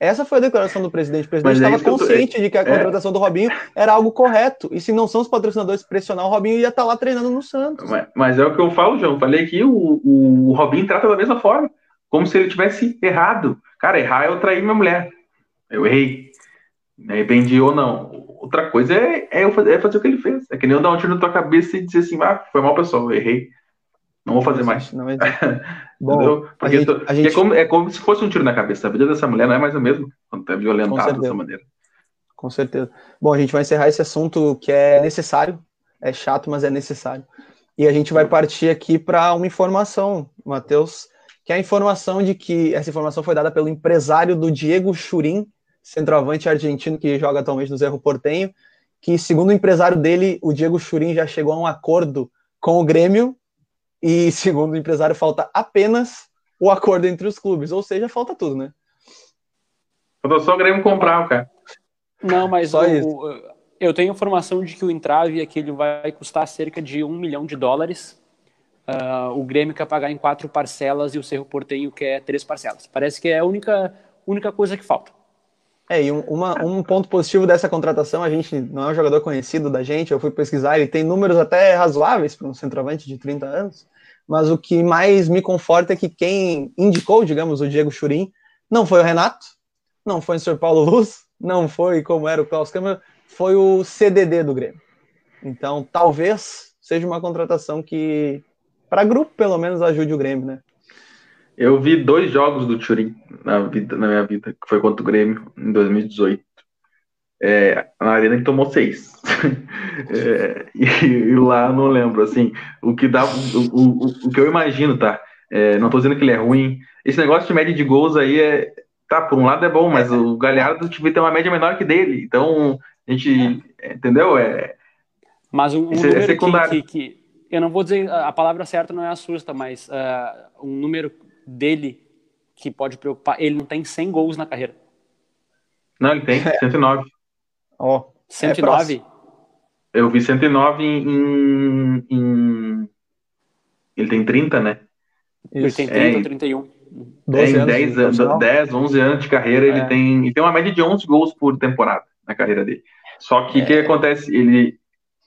Essa foi a declaração do presidente. O presidente estava é consciente tô... de que a é. contratação é. do Robinho era algo correto. E se não são os patrocinadores pressionar, o Robinho ia estar tá lá treinando no Santos. Mas, mas, é o que eu falo, João. Falei que o, o, Robinho trata da mesma forma. Como se ele tivesse errado. Cara, errar é eu trair minha mulher. Eu errei. Me arrependi ou não. Outra coisa é, é, eu fazer, é fazer o que ele fez. É que nem eu dar um tiro na tua cabeça e dizer assim, ah, foi mal, pessoal, eu errei. Não vou fazer mais. Não Bom, Porque a gente, gente... É, como, é como se fosse um tiro na cabeça. A vida dessa mulher não é mais a mesma quando é violentado dessa maneira. Com certeza. Bom, a gente vai encerrar esse assunto que é necessário. É chato, mas é necessário. E a gente vai partir aqui para uma informação, Matheus, que é a informação de que essa informação foi dada pelo empresário do Diego Churin, centroavante argentino que joga atualmente no Zerro Portenho, que, segundo o empresário dele, o Diego Churin já chegou a um acordo com o Grêmio, e, segundo o empresário, falta apenas o acordo entre os clubes, ou seja, falta tudo, né? Falta só o Grêmio comprar, cara. Não, mas só o, isso. eu tenho informação de que o entrave aqui ele vai custar cerca de um milhão de dólares. Uh, o Grêmio quer pagar em quatro parcelas e o Cerro Portenho quer três parcelas. Parece que é a única, única coisa que falta. É, e um, uma, um ponto positivo dessa contratação, a gente não é um jogador conhecido da gente, eu fui pesquisar, ele tem números até razoáveis para um centroavante de 30 anos, mas o que mais me conforta é que quem indicou, digamos, o Diego Churin, não foi o Renato, não foi o Sr. Paulo Luz, não foi como era o Klaus Câmara, foi o CDD do Grêmio. Então, talvez seja uma contratação que, para grupo, pelo menos, ajude o Grêmio, né? Eu vi dois jogos do Turin na, vida, na minha vida, que foi contra o Grêmio em 2018. É, na arena ele tomou seis. é, e, e, lá não lembro, assim, o que dá, o, o, o que eu imagino, tá? É, não tô dizendo que ele é ruim. Esse negócio de média de gols aí é, tá, por um lado é bom, mas o Galhardo devia ter uma média menor que dele. Então, a gente, entendeu? É, mas um, um é, número secundário. Que, que, que, eu não vou dizer, a palavra certa não é assusta, mas uh, um número dele que pode preocupar. Ele não tem 100 gols na carreira. Não, ele tem 109. Ó, oh, 109? É eu vi 109 em, em, Ele tem 30, né? Ele tem 30 ou 31. É, em 10, anos, 10, 11 anos de carreira, é. ele, tem, ele tem uma média de 11 gols por temporada na carreira dele. Só que o é. que acontece? Ele,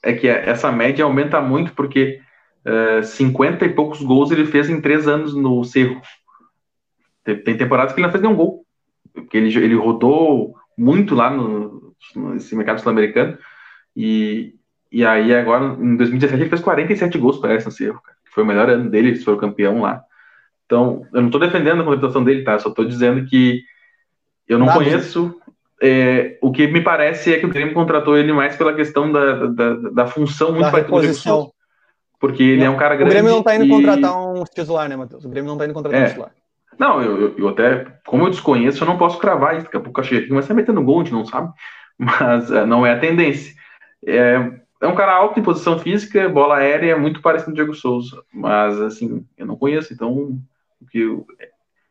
é que essa média aumenta muito porque uh, eh, 50 e poucos gols ele fez em três anos no Cerro. Tem temporadas que ele não fez nenhum gol, porque ele, ele rodou muito lá no, nesse mercado sul-americano, e, e aí agora, em 2017, ele fez 47 gols, parece, no Cerro, cara, que foi o melhor ano dele, ele foi o campeão lá. Então, eu não estou defendendo a contratação dele, tá? Só estou dizendo que eu não Nada. conheço. É, o que me parece é que o Grêmio contratou ele mais pela questão da, da, da função muito da reposição. Porque ele é um cara grande. O Grêmio não tá indo e... contratar um titular, né, Matheus? O Grêmio não tá indo contratar é. um titular. Não, eu, eu, eu, até, como eu desconheço, eu não posso cravar isso. Daqui a pouco a Chefe vai metendo gol, a gente não sabe. Mas é, não é a tendência. É, é um cara alto em posição física, bola aérea, muito parecido com o Diego Souza. Mas, assim, eu não conheço, então. Eu,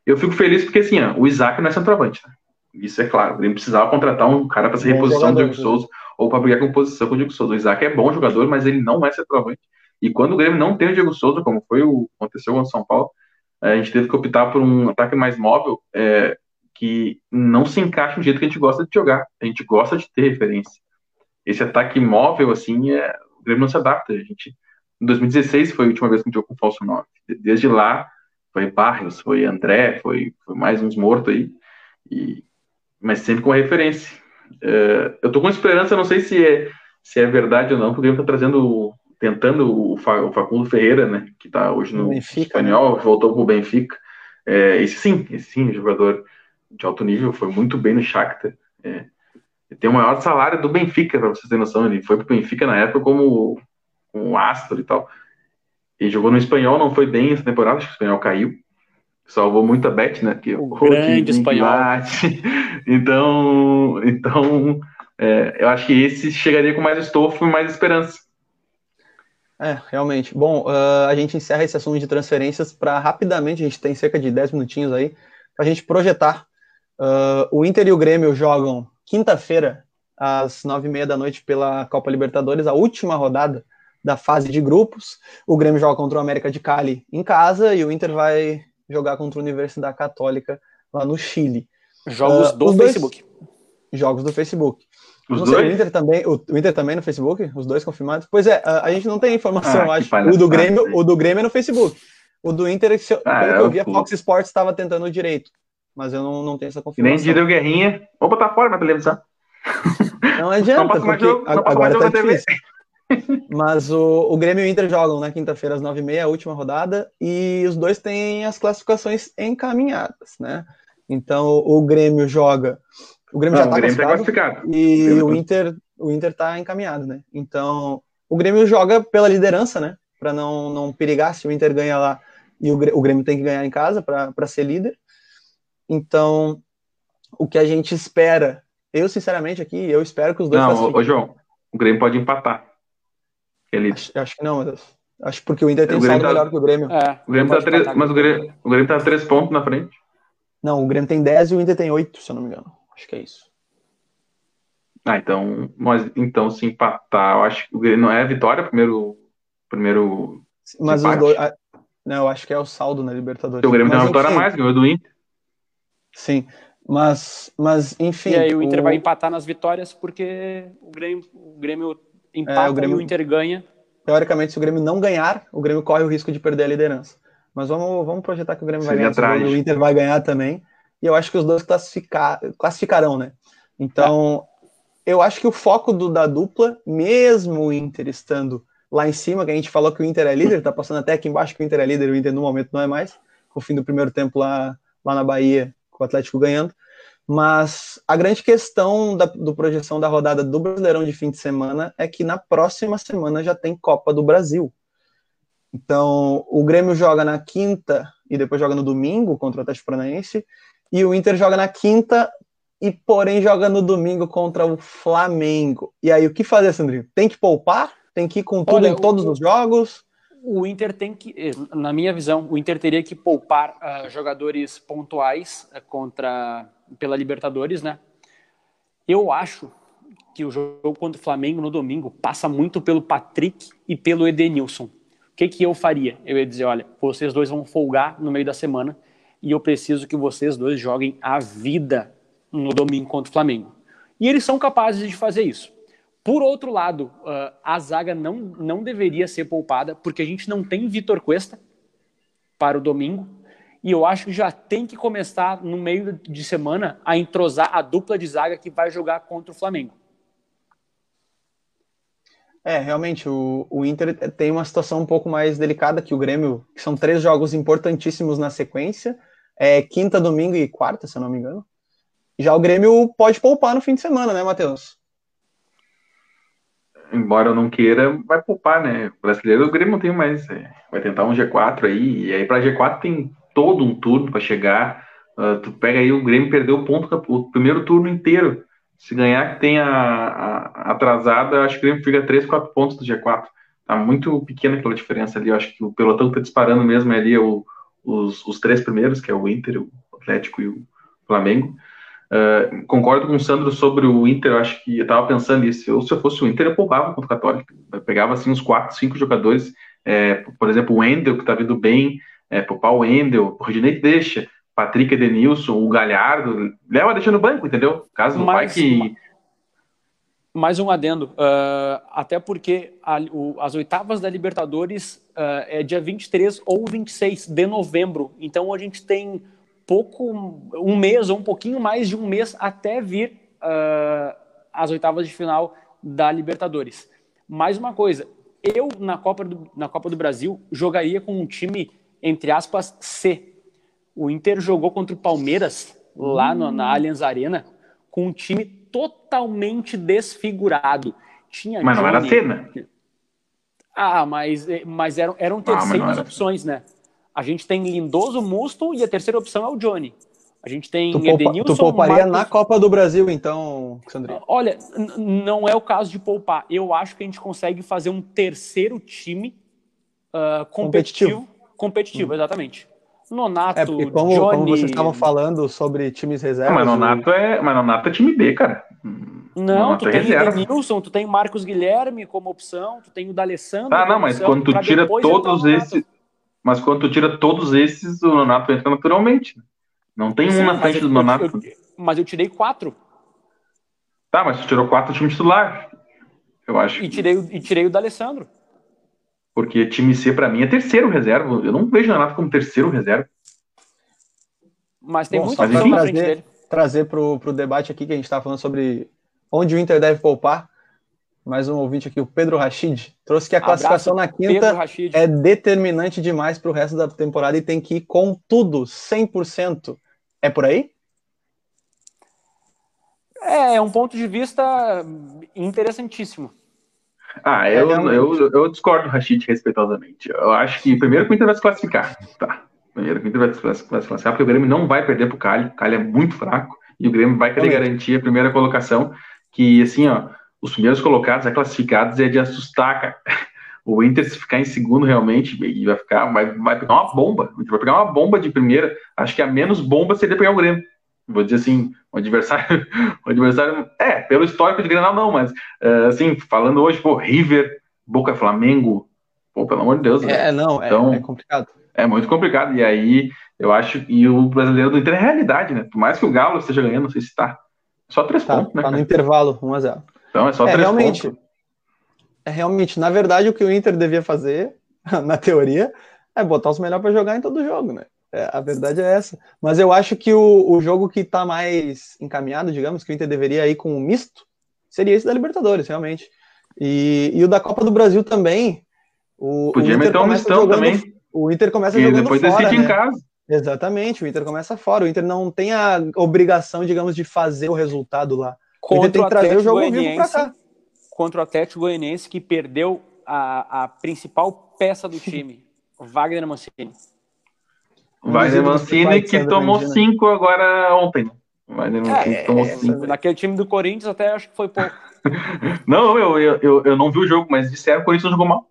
eu fico feliz porque, assim, ó, o Isaac não é centroavante, né? Isso é claro. Ele precisava contratar um cara para ser reposição do Diego Souza ou para brigar com posição com o Diego Souza. O Isaac é bom jogador, mas ele não é centroavante. E quando o Grêmio não tem o Diego Souza, como foi o aconteceu com o São Paulo, a gente teve que optar por um ataque mais móvel é, que não se encaixa no jeito que a gente gosta de jogar. A gente gosta de ter referência. Esse ataque móvel, assim, é, o Grêmio não se adapta. A gente, em 2016 foi a última vez que a gente jogou com o falso 9. Desde lá, foi Barrios, foi André, foi, foi mais uns mortos aí. E, mas sempre com referência. É, eu tô com esperança, não sei se é, se é verdade ou não, porque o Grêmio tá trazendo tentando o, Facundo Ferreira, né, que está hoje no Benfica, espanhol, né? voltou para o Benfica. É, esse sim, esse sim, jogador de alto nível, foi muito bem no Shakhtar. É, tem o maior salário do Benfica, para vocês terem noção. Ele foi para o Benfica na época como um astro e tal. E jogou no espanhol, não foi bem essa temporada, acho que o espanhol caiu. Salvou muita bet, né? O grande espanhol. então, então é, eu acho que esse chegaria com mais estofo e mais esperança. É, realmente. Bom, uh, a gente encerra esse assunto de transferências para rapidamente, a gente tem cerca de 10 minutinhos aí, para a gente projetar. Uh, o Inter e o Grêmio jogam quinta-feira, às nove e meia da noite, pela Copa Libertadores, a última rodada da fase de grupos. O Grêmio joga contra o América de Cali em casa e o Inter vai jogar contra a Universidade Católica lá no Chile. Jogos uh, do Facebook. Jogos do Facebook. Os dois? Sei, o Inter também, o, o, Inter também no Facebook? Os dois confirmados? Pois é, a, a gente não tem informação, ah, acho. O do, Grêmio, o do Grêmio é no Facebook. O do Inter, se, ah, pelo é, que eu vi, a Fox Sports estava tentando direito. Mas eu não, não tenho essa confirmação. nem Dideu Guerrinha. Vou botar fora na televisão. Não adianta, não porque jogo, não agora tá difícil. Mas o, o Grêmio e o Inter jogam na quinta-feira às nove e meia, a última rodada, e os dois têm as classificações encaminhadas, né? Então o Grêmio joga o Grêmio já está classificado, tá classificado, e o, o Inter o Inter está encaminhado, né? Então o Grêmio joga pela liderança, né? Para não, não perigar se o Inter ganha lá e o, o Grêmio tem que ganhar em casa para ser líder. Então o que a gente espera, eu sinceramente aqui, eu espero que os dois. Não, ô, João, o Grêmio pode empatar. Ele... Acho, acho que não, meu Deus. Acho porque o Inter tem um saldo tá... melhor que o Grêmio. É, o Grêmio tá três, mas o Grêmio, o Grêmio tá três pontos na frente. Não, o Grêmio tem 10 e o Inter tem 8, se eu não me engano. Acho que é isso. Ah, então, mas, então se empatar, eu acho que o Grêmio não é a vitória, primeiro. primeiro mas os dois. Não, eu acho que é o saldo na Libertadores. O Grêmio tem uma vitória a mais, ganhou do Inter. Sim, mas, mas enfim. E aí o Inter o... vai empatar nas vitórias porque o Grêmio, o Grêmio empata é, o Grêmio... e o Inter ganha. Teoricamente, se o Grêmio não ganhar, o Grêmio corre o risco de perder a liderança. Mas vamos, vamos projetar que o Grêmio Seria vai ganhar. O Inter vai ganhar também e eu acho que os dois classificar, classificarão, né? Então, eu acho que o foco do, da dupla, mesmo o Inter estando lá em cima, que a gente falou que o Inter é líder, tá passando até aqui embaixo que o Inter é líder, o Inter no momento não é mais, com o fim do primeiro tempo lá, lá na Bahia, com o Atlético ganhando. Mas a grande questão da do projeção da rodada do Brasileirão de fim de semana é que na próxima semana já tem Copa do Brasil. Então, o Grêmio joga na quinta e depois joga no domingo contra o Atlético Paranaense, e o Inter joga na quinta e porém joga no domingo contra o Flamengo. E aí o que fazer, Sandrinho? Tem que poupar? Tem que ir com tudo Olha, em todos o, os jogos? O Inter tem que, eh, na minha visão, o Inter teria que poupar uh, jogadores pontuais uh, contra pela Libertadores, né? Eu acho que o jogo contra o Flamengo no domingo passa muito pelo Patrick e pelo Edenilson. O que, que eu faria? Eu ia dizer, olha, vocês dois vão folgar no meio da semana e eu preciso que vocês dois joguem a vida no domingo contra o Flamengo. E eles são capazes de fazer isso. Por outro lado, uh, a zaga não, não deveria ser poupada, porque a gente não tem Vitor Cuesta para o domingo. E eu acho que já tem que começar no meio de semana a entrosar a dupla de zaga que vai jogar contra o Flamengo. É, realmente, o, o Inter tem uma situação um pouco mais delicada que o Grêmio, que são três jogos importantíssimos na sequência, é, quinta, domingo e quarta, se eu não me engano. Já o Grêmio pode poupar no fim de semana, né, Matheus? embora eu não queira, vai poupar, né? O brasileiro, o Grêmio não tem mais. É, vai tentar um G4 aí, e aí para G4 tem todo um turno para chegar. Uh, tu pega aí, o Grêmio perdeu o ponto, o primeiro turno inteiro. Se ganhar que tem a, atrasada, acho que o Grêmio fica 3, 4 pontos do G4. Tá muito pequena aquela diferença ali. Eu acho que o pelotão que tá disparando mesmo é ali o, os, os três primeiros, que é o Inter, o Atlético e o Flamengo. Uh, concordo com o Sandro sobre o Inter, eu acho que eu estava pensando nisso. Eu, se eu fosse o Inter, eu poupava contra o Católico. Eu pegava assim uns 4, 5 jogadores, é, por exemplo, o Wendel, que está vindo bem, é, poupar o Wendel, o Rodinei deixa, Patrick Edenilson, o Galhardo, leva deixando no banco, entendeu? Caso não vai que. Mais um adendo, uh, até porque a, o, as oitavas da Libertadores uh, é dia 23 ou 26 de novembro, então a gente tem pouco, um mês ou um pouquinho mais de um mês até vir uh, as oitavas de final da Libertadores. Mais uma coisa, eu na Copa do, na Copa do Brasil jogaria com um time, entre aspas, C. O Inter jogou contra o Palmeiras, lá no, na Allianz Arena, com um time totalmente desfigurado. Tinha mas Johnny, não era C, né? Ah, mas, mas eram, eram terceiras ah, opções, né? A gente tem Lindoso, Musto e a terceira opção é o Johnny. A gente tem tu poupa, Edenilson. Tu pouparia Marcos... na Copa do Brasil, então, Sandrinho? Olha, não é o caso de poupar. Eu acho que a gente consegue fazer um terceiro time uh, competitivo. Competitivo, hum. exatamente. Nonato, é porque como, Johnny... como vocês estavam falando sobre times reservas... mas, Nonato é, mas Nonato é time B, cara. Não, Nonato tu é tem reserva. Edenilson, tu tem Marcos Guilherme como opção, tu tem o D'Alessandro... Ah, não, mas quando tu tira todos esses... Mas quando tu tira todos esses, o Nonato entra naturalmente. Não tem Sim, um na frente do Nonato. Eu, mas eu tirei quatro. Tá, mas tu tirou quatro time titular. Eu acho. E tirei, e tirei o da Alessandro. Porque time C, para mim, é terceiro reserva. Eu não vejo o Nonato como terceiro reserva. Mas tem Bom, muita coisa na frente dele. Trazer para o debate aqui que a gente está falando sobre onde o Inter deve poupar mais um ouvinte aqui, o Pedro Rachid, trouxe que a classificação Abraço, na quinta é determinante demais para o resto da temporada e tem que ir com tudo, 100%. É por aí? É, é um ponto de vista interessantíssimo. Ah, eu, é eu, eu discordo, Rachid, respeitosamente. Eu acho que primeiro que o Inter vai se classificar. Tá. Primeiro que o Inter vai se classificar, porque o Grêmio não vai perder para o Cali. O Cali é muito fraco e o Grêmio vai querer garantir a primeira colocação. Que, assim, ó, os primeiros colocados, já classificados, é de assustar, cara. O Inter, se ficar em segundo realmente, e vai ficar, vai, vai pegar uma bomba. O Inter vai pegar uma bomba de primeira. Acho que a menos bomba seria pegar o Grêmio. Vou dizer assim, o adversário, o adversário, é, pelo histórico de Grenal não, mas uh, assim, falando hoje, pô, River, Boca Flamengo, pô, pelo amor de Deus. É, né? não, é, então, é complicado. É muito complicado. E aí, eu acho, e o brasileiro do Inter é realidade, né? Por mais que o Galo esteja ganhando, não sei se tá. Só três tá, pontos, né? Tá no intervalo, 1x0. Então é só é, três realmente, pontos. É realmente, na verdade, o que o Inter devia fazer, na teoria, é botar os melhores para jogar em todo jogo, né? É, a verdade é essa. Mas eu acho que o, o jogo que está mais encaminhado, digamos, que o Inter deveria ir com um misto, seria esse da Libertadores, realmente. E, e o da Copa do Brasil também. O, Podia o meter um mistão jogando, também. O Inter começa e jogando depois fora, decide né? em casa. Exatamente, o Inter começa fora. O Inter não tem a obrigação, digamos, de fazer o resultado lá. Contra o Inter tem que trazer o jogo vivo para cá contra o Atlético Goianiense, que perdeu a, a principal peça do time, o Wagner Mancini. Wagner Mancini que tomou cinco agora ontem. Wagner Mancini é, tomou é, cinco. Naquele time do Corinthians até acho que foi pouco. não, eu, eu, eu, eu, não vi o jogo, mas disseram que o Corinthians jogou mal.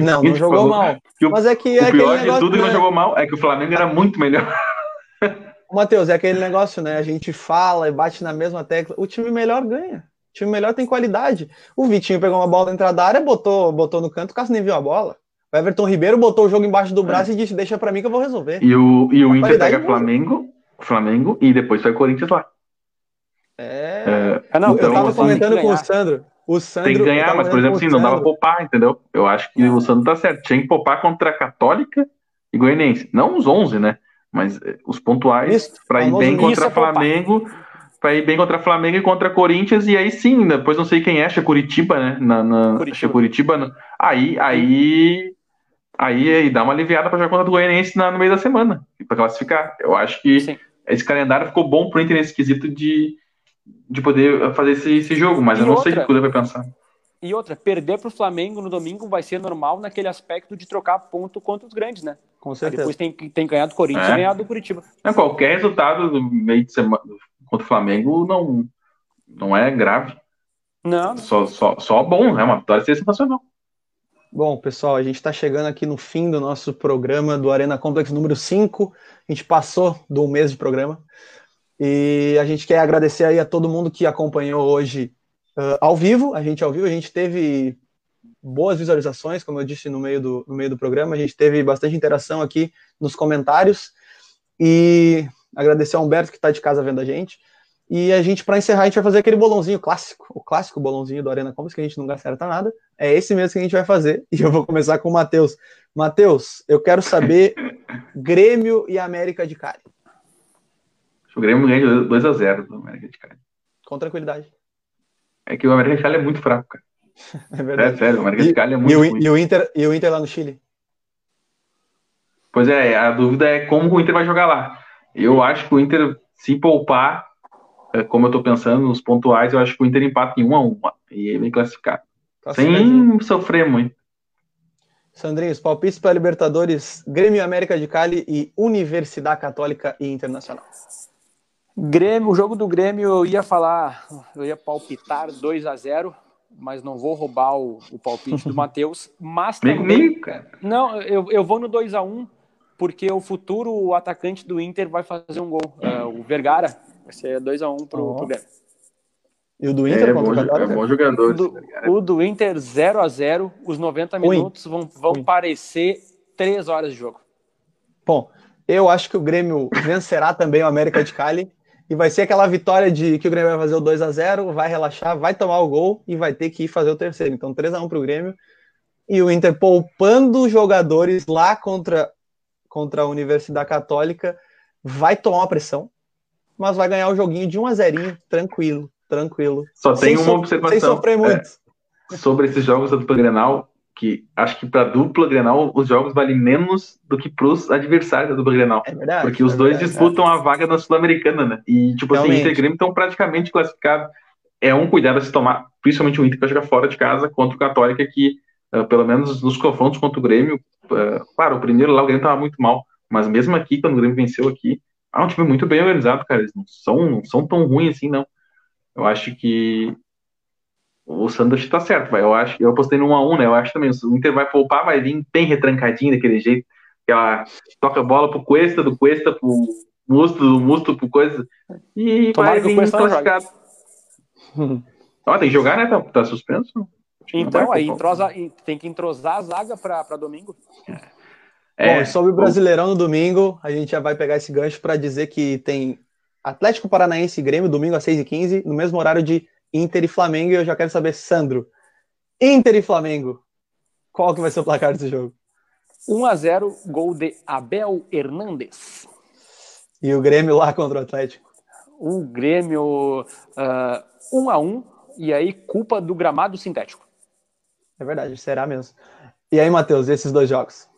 Não, não jogou mal. O, mas é que é o pior de tudo que não jogou mal é que o Flamengo era muito melhor. Matheus, é aquele negócio, né? A gente fala e bate na mesma tecla. O time melhor ganha time melhor tem qualidade. O Vitinho pegou uma bola na entrada da área, botou, botou no canto, o Cássio nem viu a bola. O Everton Ribeiro botou o jogo embaixo do braço é. e disse: Deixa para mim que eu vou resolver. E o, e o Inter pega Flamengo, Flamengo e depois vai Corinthians lá. É. é ah, não, então, eu tava comentando com o Sandro. O Sandro. Tem que ganhar, mas por exemplo, assim, não dava pra poupar, entendeu? Eu acho que o Sandro tá certo. Tinha que poupar contra a Católica e Goianiense. Não os 11, né? Mas eh, os pontuais para ir bem contra Flamengo. Poupar para ir bem contra Flamengo e contra Corinthians, e aí sim, depois não sei quem é, acha Curitiba, né? Na, na, Curitiba. Curitiba né? aí, aí, aí, aí dá uma aliviada para jogar contra o Goianiense no meio da semana, para classificar. Eu acho que sim. esse calendário ficou bom pro Inter nesse quesito de, de poder fazer esse, esse jogo, mas e eu não outra, sei o que o vai pensar. E outra, perder para o Flamengo no domingo vai ser normal naquele aspecto de trocar ponto contra os grandes, né? Com certeza. Aí depois tem, tem ganhado do Corinthians É. e ganhado do Curitiba. É, qualquer resultado do meio de semana contra o Flamengo não, não é grave. Não, Só, só, só bom, é uma vitória sensacional. Bom, pessoal, a gente está chegando aqui no fim do nosso programa do Arena Complex número 5. A gente passou do mês de programa. E a gente quer agradecer aí a todo mundo que acompanhou hoje uh, ao vivo. A gente ao vivo, a gente teve boas visualizações, como eu disse no meio do, no meio do programa. A gente teve bastante interação aqui nos comentários. E agradecer ao Humberto que está de casa vendo a gente. E a gente, para encerrar, a gente vai fazer aquele bolãozinho clássico, o clássico bolãozinho do Arena Complex, que a gente nunca acerta nada. É esse mesmo que a gente vai fazer. E eu vou começar com o Matheus. Matheus, eu quero saber Grêmio e América de Cali. O Grêmio ganha de 2x0 do América de Cali. Com tranquilidade. É que o América de Cali é muito fraco, cara. É É verdade. sério, o América E, de Cali é e muito o, ruim. e o Inter, e o Inter lá no Chile? Pois é, a dúvida é como o Inter vai jogar lá. Eu acho que o Inter, se poupar, é, como eu tô pensando nos pontuais, eu acho que o Inter empata em 1 a 1 e aí vem classificado. Classificadinho. Sem sofrer muito. Sandrinho, os palpites para Libertadores, Grêmio América de Cali e Universidade Católica e Internacional. Grêmio, o jogo do Grêmio eu ia falar, eu ia palpitar 2 a 0 mas não vou roubar o, o palpite do Matheus. Mas também, comigo, cara. não, eu, eu vou no 2 a 1 porque o futuro atacante do Inter vai fazer um gol. É, o Vergara vai ser 2 a 1 pro, Ó. pro Grêmio. E o do Inter É contra bom, o jo- é bom O jogador. do, o do Inter 0 a 0 os 90 Ruim. minutos vão, vão Ruim. parecer 3 horas de jogo. Bom, eu acho que o Grêmio vencerá também o América de Cali e vai ser aquela vitória de que o Grêmio vai fazer o 2 a 0 vai relaxar, vai tomar o gol e vai ter que ir fazer o terceiro. Então 3 a 1 para o Grêmio e o Inter poupando jogadores lá contra, contra a Universidade Católica vai tomar uma pressão, mas vai ganhar o joguinho de 1 a 0 tranquilo, tranquilo. Só tem Sem uma observação. Sem sofrer é, muito. sobre esses jogos da dupla Grenal, que acho que para dupla Grenal os jogos valem menos do que pros adversários da dupla Grenal. É verdade. Porque os é dois verdade. disputam a vaga da Sul-Americana, né? E, tipo assim, Realmente. Inter e Grêmio estão praticamente classificados. É um cuidado a se tomar, principalmente o Inter, para jogar fora de casa contra o Católica, que, ah, pelo menos nos confrontos contra o Grêmio, ah, claro, o primeiro lá o Grêmio estava muito mal, mas mesmo aqui, quando o Grêmio venceu aqui, é um time muito bem organizado, cara. Eles não são, não são tão ruins assim, não. Eu acho que o Santos tá certo, vai. Eu acho, eu apostei no 1x1, né? Eu acho também, o Inter vai poupar, vai vir bem retrancadinho daquele jeito. Aquela toca a bola pro Cuesta, do Cuesta pro Musto, do Musto pro coisa. E Tomara vai que vir classificado. Ó, tem que jogar, né? Tá, tá suspenso? Então, aí entrosa, tem que entrosar a zaga para domingo. É, Bom, e sobre o Brasileirão no domingo, a gente já vai pegar esse gancho para dizer que tem Atlético Paranaense e Grêmio, domingo às 6h15, no mesmo horário de Inter e Flamengo. E eu já quero saber, Sandro, Inter e Flamengo, qual que vai ser o placar desse jogo? 1 a 0 gol de Abel Hernandes. E o Grêmio lá contra o Atlético. O Grêmio ah, 1 a 1 e aí culpa do gramado sintético. É verdade, será mesmo. E aí, Matheus, esses dois jogos?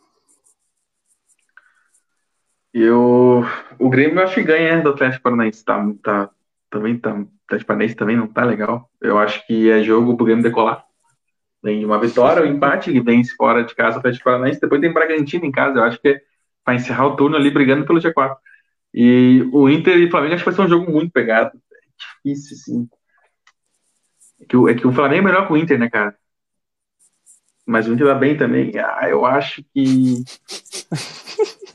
Eu, o Grêmio eu acho que ganha né, do Atlético Paranaense. Tá, tá, também tá, o Atlético Paranaense também não tá legal. Eu acho que é jogo pro Grêmio decolar. Vem de uma vitória, o um empate, ele vence fora de casa o Atlético Paranaense. Depois tem Bragantino em casa. Eu acho que é pra encerrar o turno ali brigando pelo G4. E o Inter e o Flamengo acho que vai ser um jogo muito pegado. É difícil, sim. É que, o, é que o Flamengo é melhor que o Inter, né, cara? Mas o Inter tá bem também. Ah, eu acho que.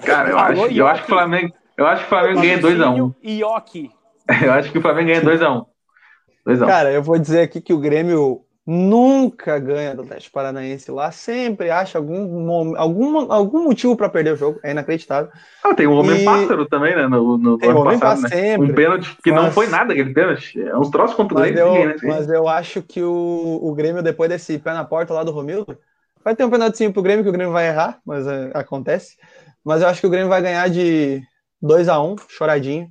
Cara, eu Alô, acho, eu acho que o Flamengo. Eu acho que o Flamengo ganha 2x1. Ioki. Eu acho que o Flamengo ganha 2x1. 2x1. Cara, eu vou dizer aqui que o Grêmio nunca ganha do Atlético Paranaense lá, sempre acha algum, algum, algum motivo para perder o jogo, é inacreditável. Ah, tem o Homem E- Pássaro também, né? No, no Tem ano Homem passado, né? Sempre. Um pênalti que não Mas- foi nada aquele pênalti. É uns troços contra o Grêmio. eu, né? mas eu acho que o, o Grêmio, depois desse pé na porta lá do Romildo, vai ter um penaltinho pro Grêmio, que o Grêmio vai errar, mas é, acontece. Mas eu acho que o Grêmio vai ganhar de 2 a 1 choradinho.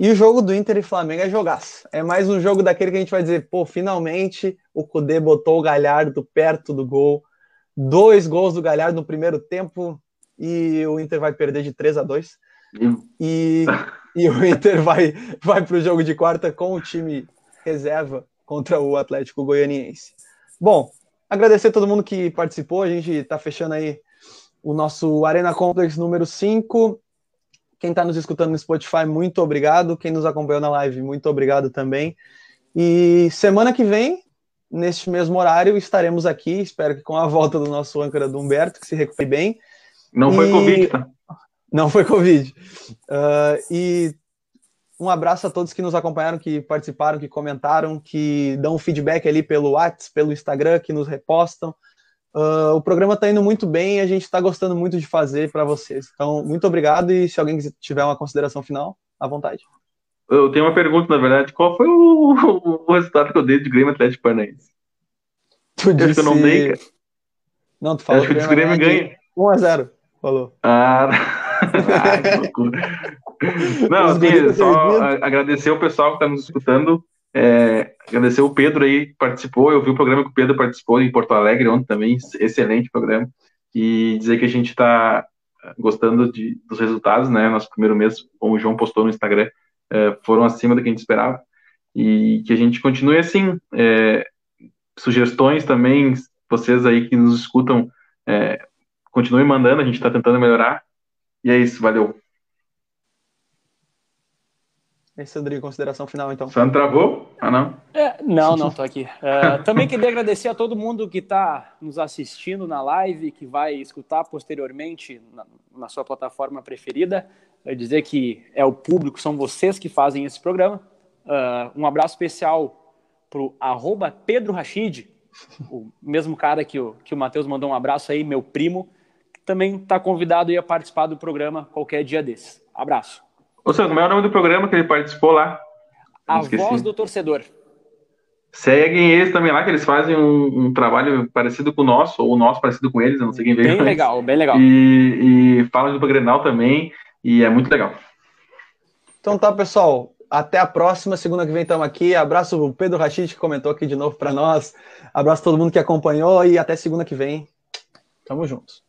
E o jogo do Inter e Flamengo é jogaço. É mais um jogo daquele que a gente vai dizer, pô, finalmente o Cudê botou o Galhardo perto do gol. Dois gols do Galhardo no primeiro tempo e o Inter vai perder de 3 a 2 E- e, o Inter vai, vai para o jogo de quarta com o time reserva contra o Atlético Goianiense. Bom, agradecer a todo mundo que participou. A gente está fechando aí o nosso Arena Complex número 5. Quem está nos escutando no Spotify, muito obrigado. Quem nos acompanhou na live, muito obrigado também. E semana que vem, neste mesmo horário, estaremos aqui. Espero que com a volta do nosso âncora do Humberto, que se recupere bem. Não e... foi Covid, tá? Não foi Covid. Uh, e um abraço a todos que nos acompanharam, que participaram, que comentaram, que dão feedback ali pelo WhatsApp, pelo Instagram, que nos repostam. Uh, o programa está indo muito bem e a gente está gostando muito de fazer para vocês. Então, muito obrigado e se alguém tiver uma consideração final, à vontade. Eu tenho uma pergunta, na verdade. Qual foi o, o resultado que eu dei de Grêmio Atlético Paranaense? Tu disse... Acho que eu não dei, cara. Não, tu falou Acho que o Grêmio ganha. 1x0, falou. Ah, que loucura. Não, assim, só agradecer o pessoal que está nos escutando. É, agradecer o Pedro aí que participou. Eu vi o programa que o Pedro participou em Porto Alegre ontem também, excelente programa. E dizer que a gente está gostando de, dos resultados, né? Nosso primeiro mês, como o João postou no Instagram, é, foram acima do que a gente esperava. E que a gente continue assim. É, sugestões também, vocês aí que nos escutam, é, continuem mandando, a gente está tentando melhorar. E é isso, valeu. É isso, Rodrigo, consideração final, então. Você não travou? Ah, não? É, não, não, tô aqui. Uh, também queria agradecer a todo mundo que está nos assistindo na live, que vai escutar posteriormente na, na sua plataforma preferida. Vai dizer que é o público, são vocês que fazem esse programa. Uh, um abraço especial pro arroba Pedro Rachid, o mesmo cara que o, que o Matheus mandou um abraço aí, meu primo, que também está convidado a participar do programa qualquer dia desses. Abraço. Ô, Sandro, como é o nome do programa que ele participou lá? A Voz do Torcedor. Seguem eles também lá, que eles fazem um, um, trabalho parecido com o nosso, ou o nosso parecido com eles, eu não sei quem veio. Bem legal, bem legal. E, e falam do Grenal também, e é muito legal. Então tá, pessoal. Até a próxima. Segunda que vem estamos aqui. Abraço o Pedro Rachid, que comentou aqui de novo para nós. Abraço todo mundo que acompanhou e até segunda que vem. Tamo juntos.